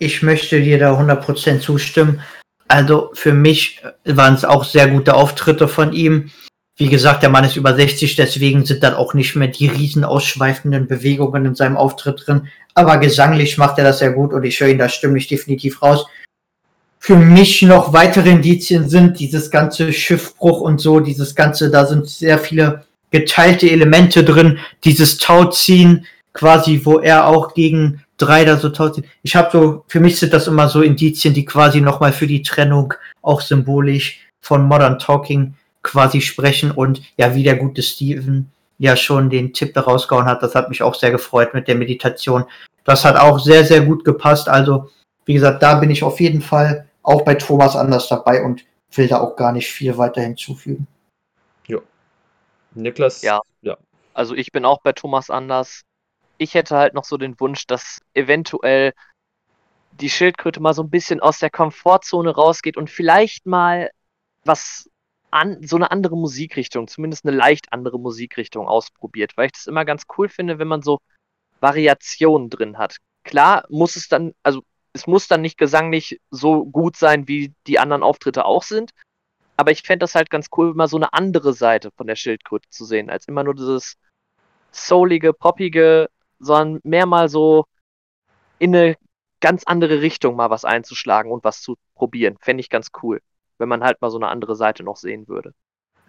Ich möchte dir da 100% zustimmen. Also für mich waren es auch sehr gute Auftritte von ihm. Wie gesagt, der Mann ist über 60, deswegen sind dann auch nicht mehr die riesen ausschweifenden Bewegungen in seinem Auftritt drin. Aber gesanglich macht er das sehr gut und ich höre ihn da stimmlich definitiv raus. Für mich noch weitere Indizien sind dieses ganze Schiffbruch und so, dieses ganze, da sind sehr viele geteilte Elemente drin, dieses Tauziehen, quasi, wo er auch gegen drei da so tausend. Ich habe so, für mich sind das immer so Indizien, die quasi nochmal für die Trennung auch symbolisch von Modern Talking quasi sprechen und ja, wie der gute Steven ja schon den Tipp da rausgehauen hat, das hat mich auch sehr gefreut mit der Meditation. Das hat auch sehr, sehr gut gepasst. Also, wie gesagt, da bin ich auf jeden Fall auch bei Thomas anders dabei und will da auch gar nicht viel weiter hinzufügen.
Ja. Niklas?
Ja. ja. Also ich bin auch bei Thomas anders ich hätte halt noch so den Wunsch, dass eventuell die Schildkröte mal so ein bisschen aus der Komfortzone rausgeht und vielleicht mal was an, so eine andere Musikrichtung, zumindest eine leicht andere Musikrichtung ausprobiert, weil ich das immer ganz cool finde, wenn man so Variationen drin hat. Klar muss es dann, also es muss dann nicht gesanglich so gut sein, wie die anderen Auftritte auch sind, aber ich fände das halt ganz cool, mal so eine andere Seite von der Schildkröte zu sehen, als immer nur dieses soulige, poppige, sondern mehr mal so in eine ganz andere Richtung mal was einzuschlagen und was zu probieren. Fände ich ganz cool, wenn man halt mal so eine andere Seite noch sehen würde.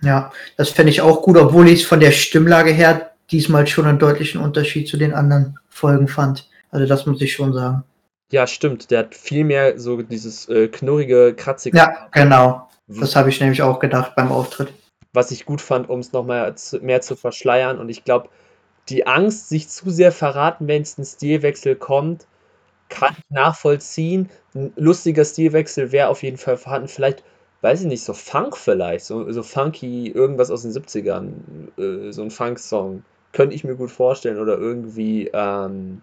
Ja, das fände ich auch gut, obwohl ich es von der Stimmlage her diesmal schon einen deutlichen Unterschied zu den anderen Folgen fand. Also das muss ich schon sagen.
Ja, stimmt. Der hat viel mehr so dieses äh, knurrige, kratzige.
Ja, genau. Das habe ich nämlich auch gedacht beim Auftritt.
Was ich gut fand, um es nochmal mehr zu verschleiern. Und ich glaube, die Angst, sich zu sehr verraten, wenn es ein Stilwechsel kommt, kann ich nachvollziehen. Ein lustiger Stilwechsel wäre auf jeden Fall vorhanden. Vielleicht, weiß ich nicht, so Funk vielleicht, so, so funky, irgendwas aus den 70ern, äh, so ein Funk-Song. Könnte ich mir gut vorstellen. Oder irgendwie, ähm,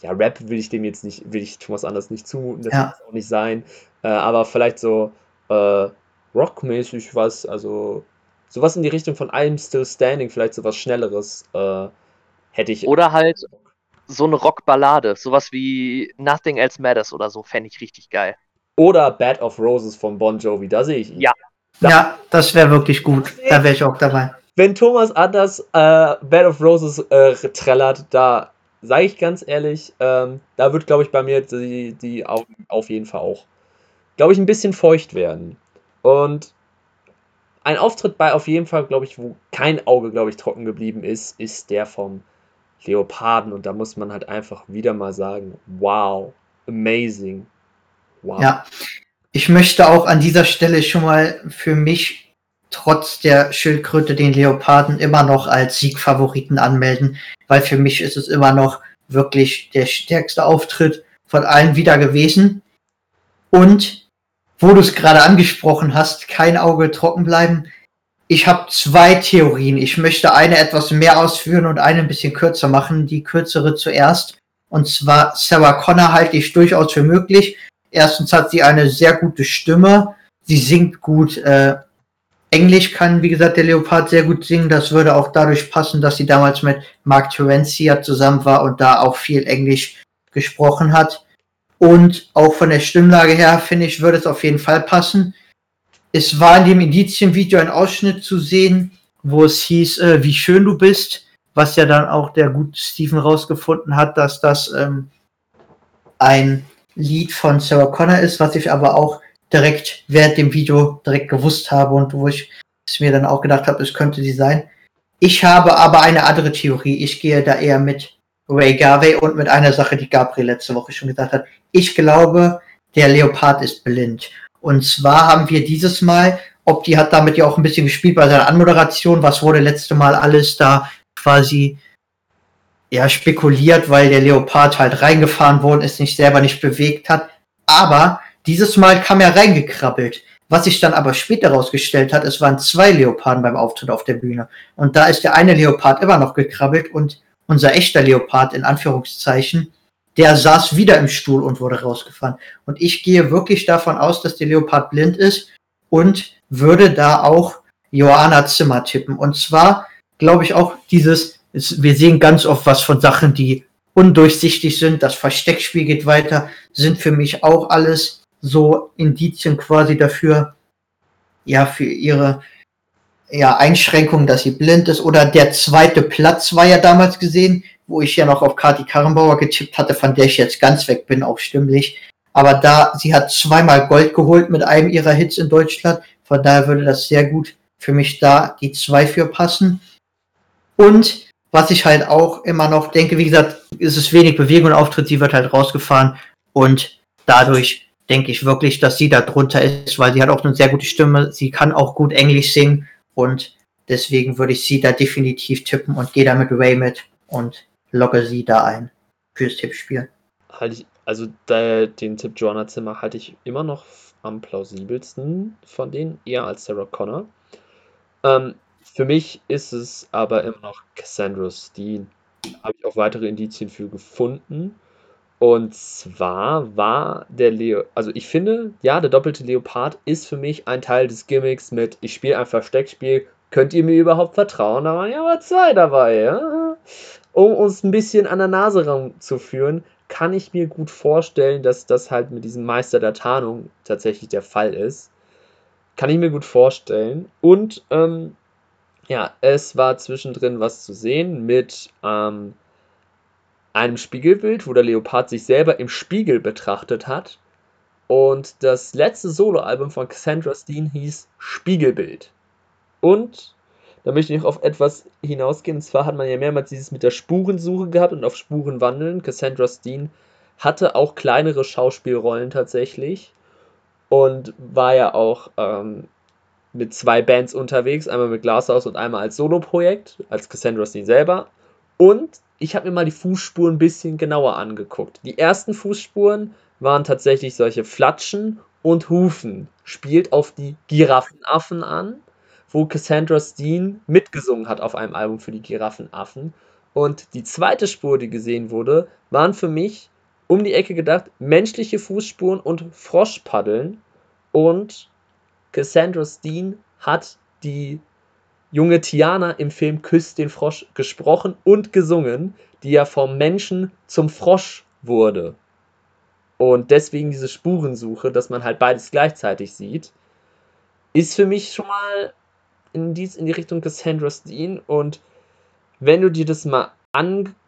ja, Rap will ich dem jetzt nicht, will ich Thomas Anders nicht zumuten, das ja. muss auch nicht sein. Äh, aber vielleicht so äh, rockmäßig was, also sowas in die Richtung von I'm Still Standing, vielleicht sowas Schnelleres, äh, hätte ich.
Oder halt so eine Rockballade, sowas wie Nothing Else Matters oder so, fände ich richtig geil.
Oder Bad of Roses von Bon Jovi, da sehe ich ihn.
Ja. Da ja, das wäre wirklich gut. Da wäre ich auch dabei.
Wenn Thomas Anders äh, Bad of Roses äh, trällert, da sage ich ganz ehrlich, ähm, da wird, glaube ich, bei mir die, die Augen auf jeden Fall auch, glaube ich, ein bisschen feucht werden. Und ein Auftritt bei auf jeden Fall, glaube ich, wo kein Auge, glaube ich, trocken geblieben ist, ist der vom Leoparden. Und da muss man halt einfach wieder mal sagen, wow, amazing.
Wow. Ja, ich möchte auch an dieser Stelle schon mal für mich trotz der Schildkröte den Leoparden immer noch als Siegfavoriten anmelden, weil für mich ist es immer noch wirklich der stärkste Auftritt von allen wieder gewesen. Und wo du es gerade angesprochen hast, kein Auge trocken bleiben. Ich habe zwei Theorien. Ich möchte eine etwas mehr ausführen und eine ein bisschen kürzer machen. Die kürzere zuerst. Und zwar Sarah Connor halte ich durchaus für möglich. Erstens hat sie eine sehr gute Stimme. Sie singt gut. Äh, Englisch kann, wie gesagt, der Leopard sehr gut singen. Das würde auch dadurch passen, dass sie damals mit Mark Terencia zusammen war und da auch viel Englisch gesprochen hat. Und auch von der Stimmlage her, finde ich, würde es auf jeden Fall passen. Es war in dem Indizienvideo ein Ausschnitt zu sehen, wo es hieß, äh, wie schön du bist, was ja dann auch der gute Steven rausgefunden hat, dass das ähm, ein Lied von Sarah Connor ist, was ich aber auch direkt während dem Video direkt gewusst habe und wo ich es mir dann auch gedacht habe, es könnte sie sein. Ich habe aber eine andere Theorie. Ich gehe da eher mit Ray Garvey und mit einer Sache, die Gabriel letzte Woche schon gesagt hat. Ich glaube, der Leopard ist blind. Und zwar haben wir dieses Mal, ob die hat damit ja auch ein bisschen gespielt bei seiner Anmoderation, was wurde letzte Mal alles da quasi ja spekuliert, weil der Leopard halt reingefahren worden ist, nicht selber nicht bewegt hat. Aber dieses Mal kam er reingekrabbelt. Was sich dann aber später herausgestellt hat, es waren zwei Leoparden beim Auftritt auf der Bühne. Und da ist der eine Leopard immer noch gekrabbelt und unser echter Leopard in Anführungszeichen, der saß wieder im Stuhl und wurde rausgefahren. Und ich gehe wirklich davon aus, dass der Leopard blind ist und würde da auch Johanna Zimmer tippen. Und zwar glaube ich auch dieses, wir sehen ganz oft was von Sachen, die undurchsichtig sind. Das Versteckspiel geht weiter, sind für mich auch alles so Indizien quasi dafür, ja, für ihre ja, Einschränkung, dass sie blind ist. Oder der zweite Platz war ja damals gesehen, wo ich ja noch auf Kati Karrenbauer getippt hatte, von der ich jetzt ganz weg bin, auch stimmlich. Aber da, sie hat zweimal Gold geholt mit einem ihrer Hits in Deutschland. Von daher würde das sehr gut für mich da die zwei für passen. Und was ich halt auch immer noch denke, wie gesagt, ist es wenig Bewegung und Auftritt, sie wird halt rausgefahren und dadurch denke ich wirklich, dass sie da drunter ist, weil sie hat auch eine sehr gute Stimme, sie kann auch gut Englisch singen und deswegen würde ich sie da definitiv tippen und gehe da mit Ray mit und logge sie da ein fürs Tippspiel.
Halt also den Tipp Joanna Zimmer halte ich immer noch am plausibelsten von denen, eher als Sarah Connor. Ähm, für mich ist es aber immer noch Cassandra Steen. Da habe ich auch weitere Indizien für gefunden. Und zwar war der Leo, also ich finde, ja, der doppelte Leopard ist für mich ein Teil des Gimmicks mit, ich spiele ein Versteckspiel, könnt ihr mir überhaupt vertrauen? Da waren ja aber zwei dabei, ja? Um uns ein bisschen an der Nase ranzuführen, kann ich mir gut vorstellen, dass das halt mit diesem Meister der Tarnung tatsächlich der Fall ist. Kann ich mir gut vorstellen. Und ähm, ja, es war zwischendrin was zu sehen mit ähm, einem Spiegelbild, wo der Leopard sich selber im Spiegel betrachtet hat. Und das letzte Soloalbum von Cassandra Steen hieß Spiegelbild. Und da möchte ich noch auf etwas hinausgehen. Und zwar hat man ja mehrmals dieses mit der Spurensuche gehabt und auf Spuren wandeln. Cassandra Steen hatte auch kleinere Schauspielrollen tatsächlich. Und war ja auch ähm, mit zwei Bands unterwegs. Einmal mit Glasshouse und einmal als Soloprojekt, als Cassandra Steen selber. Und ich habe mir mal die Fußspuren ein bisschen genauer angeguckt. Die ersten Fußspuren waren tatsächlich solche Flatschen und Hufen. Spielt auf die Giraffenaffen an, wo Cassandra Steen mitgesungen hat auf einem Album für die Giraffenaffen. Und die zweite Spur, die gesehen wurde, waren für mich um die Ecke gedacht menschliche Fußspuren und Froschpaddeln. Und Cassandra Steen hat die junge Tiana im Film Küsst den Frosch gesprochen und gesungen, die ja vom Menschen zum Frosch wurde. Und deswegen diese Spurensuche, dass man halt beides gleichzeitig sieht, ist für mich schon mal in die, in die Richtung Cassandra Steen. Und wenn du dir das mal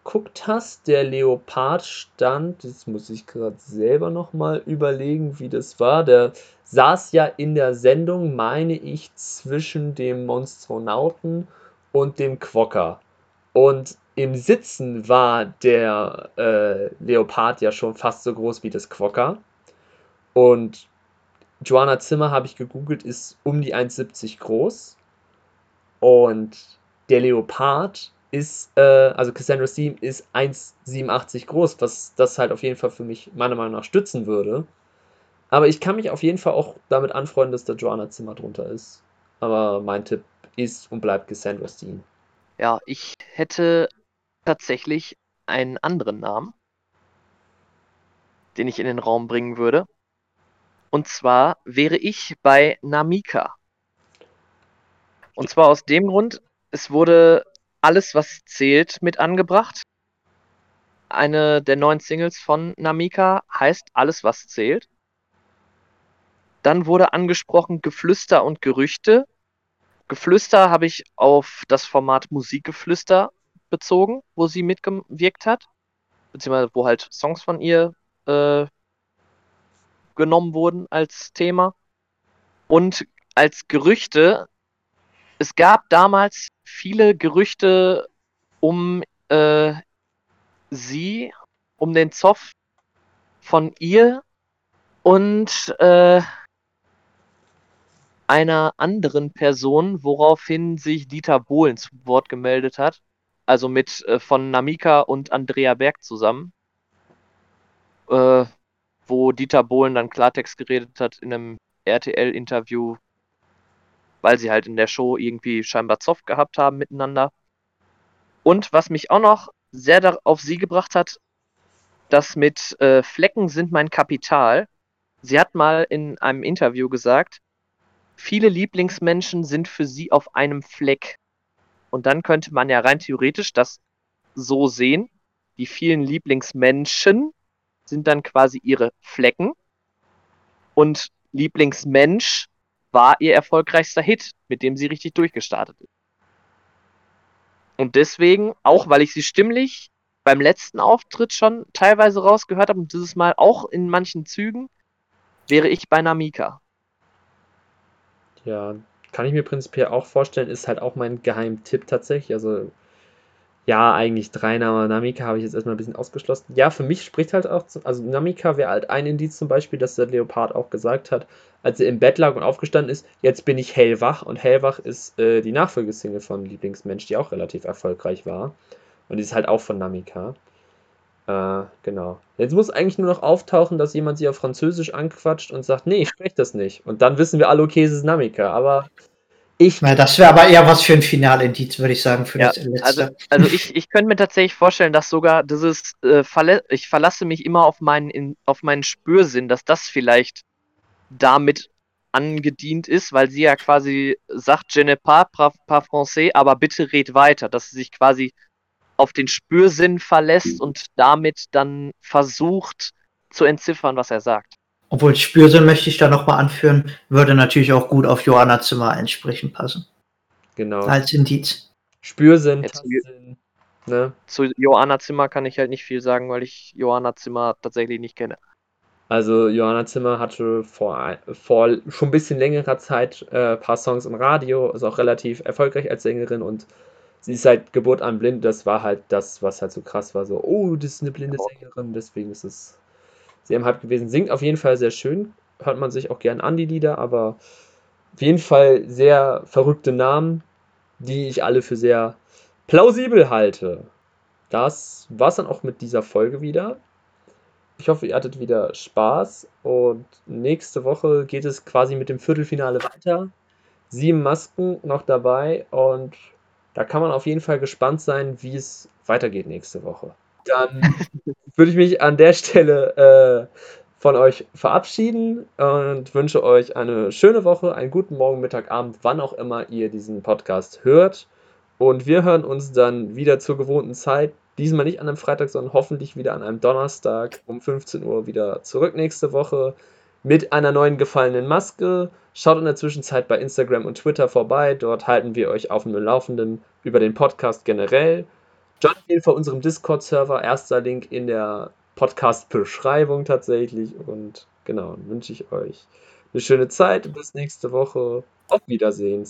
angeguckt hast, der Leopard stand, das muss ich gerade selber nochmal überlegen, wie das war, der saß ja in der Sendung, meine ich, zwischen dem Monstronauten und dem Quokka. Und im Sitzen war der äh, Leopard ja schon fast so groß wie das Quokka. Und Joanna Zimmer, habe ich gegoogelt, ist um die 1,70 groß. Und der Leopard ist, äh, also Cassandra Steam ist 1,87 groß, was das halt auf jeden Fall für mich meiner Meinung nach stützen würde. Aber ich kann mich auf jeden Fall auch damit anfreunden, dass der Joanna Zimmer drunter ist. Aber mein Tipp ist und bleibt Cassandra Steen.
Ja, ich hätte tatsächlich einen anderen Namen, den ich in den Raum bringen würde. Und zwar wäre ich bei Namika. Und zwar aus dem Grund, es wurde alles, was zählt, mit angebracht. Eine der neuen Singles von Namika heißt Alles, was zählt. Dann wurde angesprochen Geflüster und Gerüchte. Geflüster habe ich auf das Format Musikgeflüster bezogen, wo sie mitgewirkt hat. Beziehungsweise wo halt Songs von ihr äh, genommen wurden als Thema. Und als Gerüchte, es gab damals viele Gerüchte um äh, sie, um den Zoff von ihr und äh, einer anderen Person, woraufhin sich Dieter Bohlen zu Wort gemeldet hat. Also mit äh, von Namika und Andrea Berg zusammen. Äh, wo Dieter Bohlen dann Klartext geredet hat in einem RTL-Interview, weil sie halt in der Show irgendwie scheinbar Zoff gehabt haben miteinander. Und was mich auch noch sehr auf sie gebracht hat, das mit äh, Flecken sind mein Kapital. Sie hat mal in einem Interview gesagt, viele Lieblingsmenschen sind für sie auf einem Fleck. Und dann könnte man ja rein theoretisch das so sehen. Die vielen Lieblingsmenschen sind dann quasi ihre Flecken. Und Lieblingsmensch war ihr erfolgreichster Hit, mit dem sie richtig durchgestartet ist. Und deswegen, auch weil ich sie stimmlich beim letzten Auftritt schon teilweise rausgehört habe und dieses Mal auch in manchen Zügen, wäre ich bei Namika.
Ja, kann ich mir prinzipiell auch vorstellen, ist halt auch mein Geheimtipp tatsächlich. Also, ja, eigentlich drei Namen. Namika habe ich jetzt erstmal ein bisschen ausgeschlossen. Ja, für mich spricht halt auch, also Namika wäre halt ein Indiz zum Beispiel, dass der Leopard auch gesagt hat, als er im Bett lag und aufgestanden ist, jetzt bin ich hellwach. Und hellwach ist äh, die Nachfolgesingle von Lieblingsmensch, die auch relativ erfolgreich war. Und die ist halt auch von Namika. Äh, genau. Jetzt muss eigentlich nur noch auftauchen, dass jemand sie auf Französisch anquatscht und sagt, nee, ich spreche das nicht. Und dann wissen wir alle, okay, es ist Namika. Aber
Ich, ja, das wäre aber eher was für ein Finalindiz, würde ich sagen, für
ja,
das letzte.
Also, also ich, ich könnte mir tatsächlich vorstellen, dass sogar dieses äh, verla ich verlasse mich immer auf meinen, in, auf meinen Spürsinn, dass das vielleicht damit angedient ist, weil sie ja quasi sagt, je ne pas, pas français, aber bitte red weiter, dass sie sich quasi auf den Spürsinn verlässt und damit dann versucht zu entziffern, was er sagt.
Obwohl Spürsinn möchte ich da nochmal anführen, würde natürlich auch gut auf Johanna Zimmer entsprechend passen.
Genau.
Als Indiz.
Spürsinn,
Jetzt-
Tastsinn, ne?
Zu Johanna Zimmer kann ich halt nicht viel sagen, weil ich Johanna Zimmer tatsächlich nicht kenne.
Also Johanna Zimmer hatte vor, vor schon ein bisschen längerer Zeit äh, ein paar Songs im Radio, ist auch relativ erfolgreich als Sängerin und sie ist seit Geburt an blind. Das war halt das, was halt so krass war. So, oh, das ist eine blinde Sängerin, deswegen ist es sehr im Hype gewesen. Singt auf jeden Fall sehr schön, hört man sich auch gern an, die Lieder, aber auf jeden Fall sehr verrückte Namen, die ich alle für sehr plausibel halte. Das war's dann auch mit dieser Folge wieder. Ich hoffe, ihr hattet wieder Spaß und nächste Woche geht es quasi mit dem Viertelfinale weiter. Sieben Masken noch dabei und da kann man auf jeden Fall gespannt sein, wie es weitergeht nächste Woche. Dann würde ich mich an der Stelle äh, von euch verabschieden und wünsche euch eine schöne Woche, einen guten Morgen, Mittag, Abend, wann auch immer ihr diesen Podcast hört. Und wir hören uns dann wieder zur gewohnten Zeit. Diesmal nicht an einem Freitag, sondern hoffentlich wieder an einem Donnerstag um 15 Uhr wieder zurück nächste Woche mit einer neuen gefallenen Maske. Schaut in der Zwischenzeit bei Instagram und Twitter vorbei. Dort halten wir euch auf dem Laufenden über den Podcast generell. Join auf jeden Fall unserem Discord-Server. Erster Link in der Podcast-Beschreibung tatsächlich. Und genau, wünsche ich euch eine schöne Zeit. Bis nächste Woche. Auf Wiedersehen.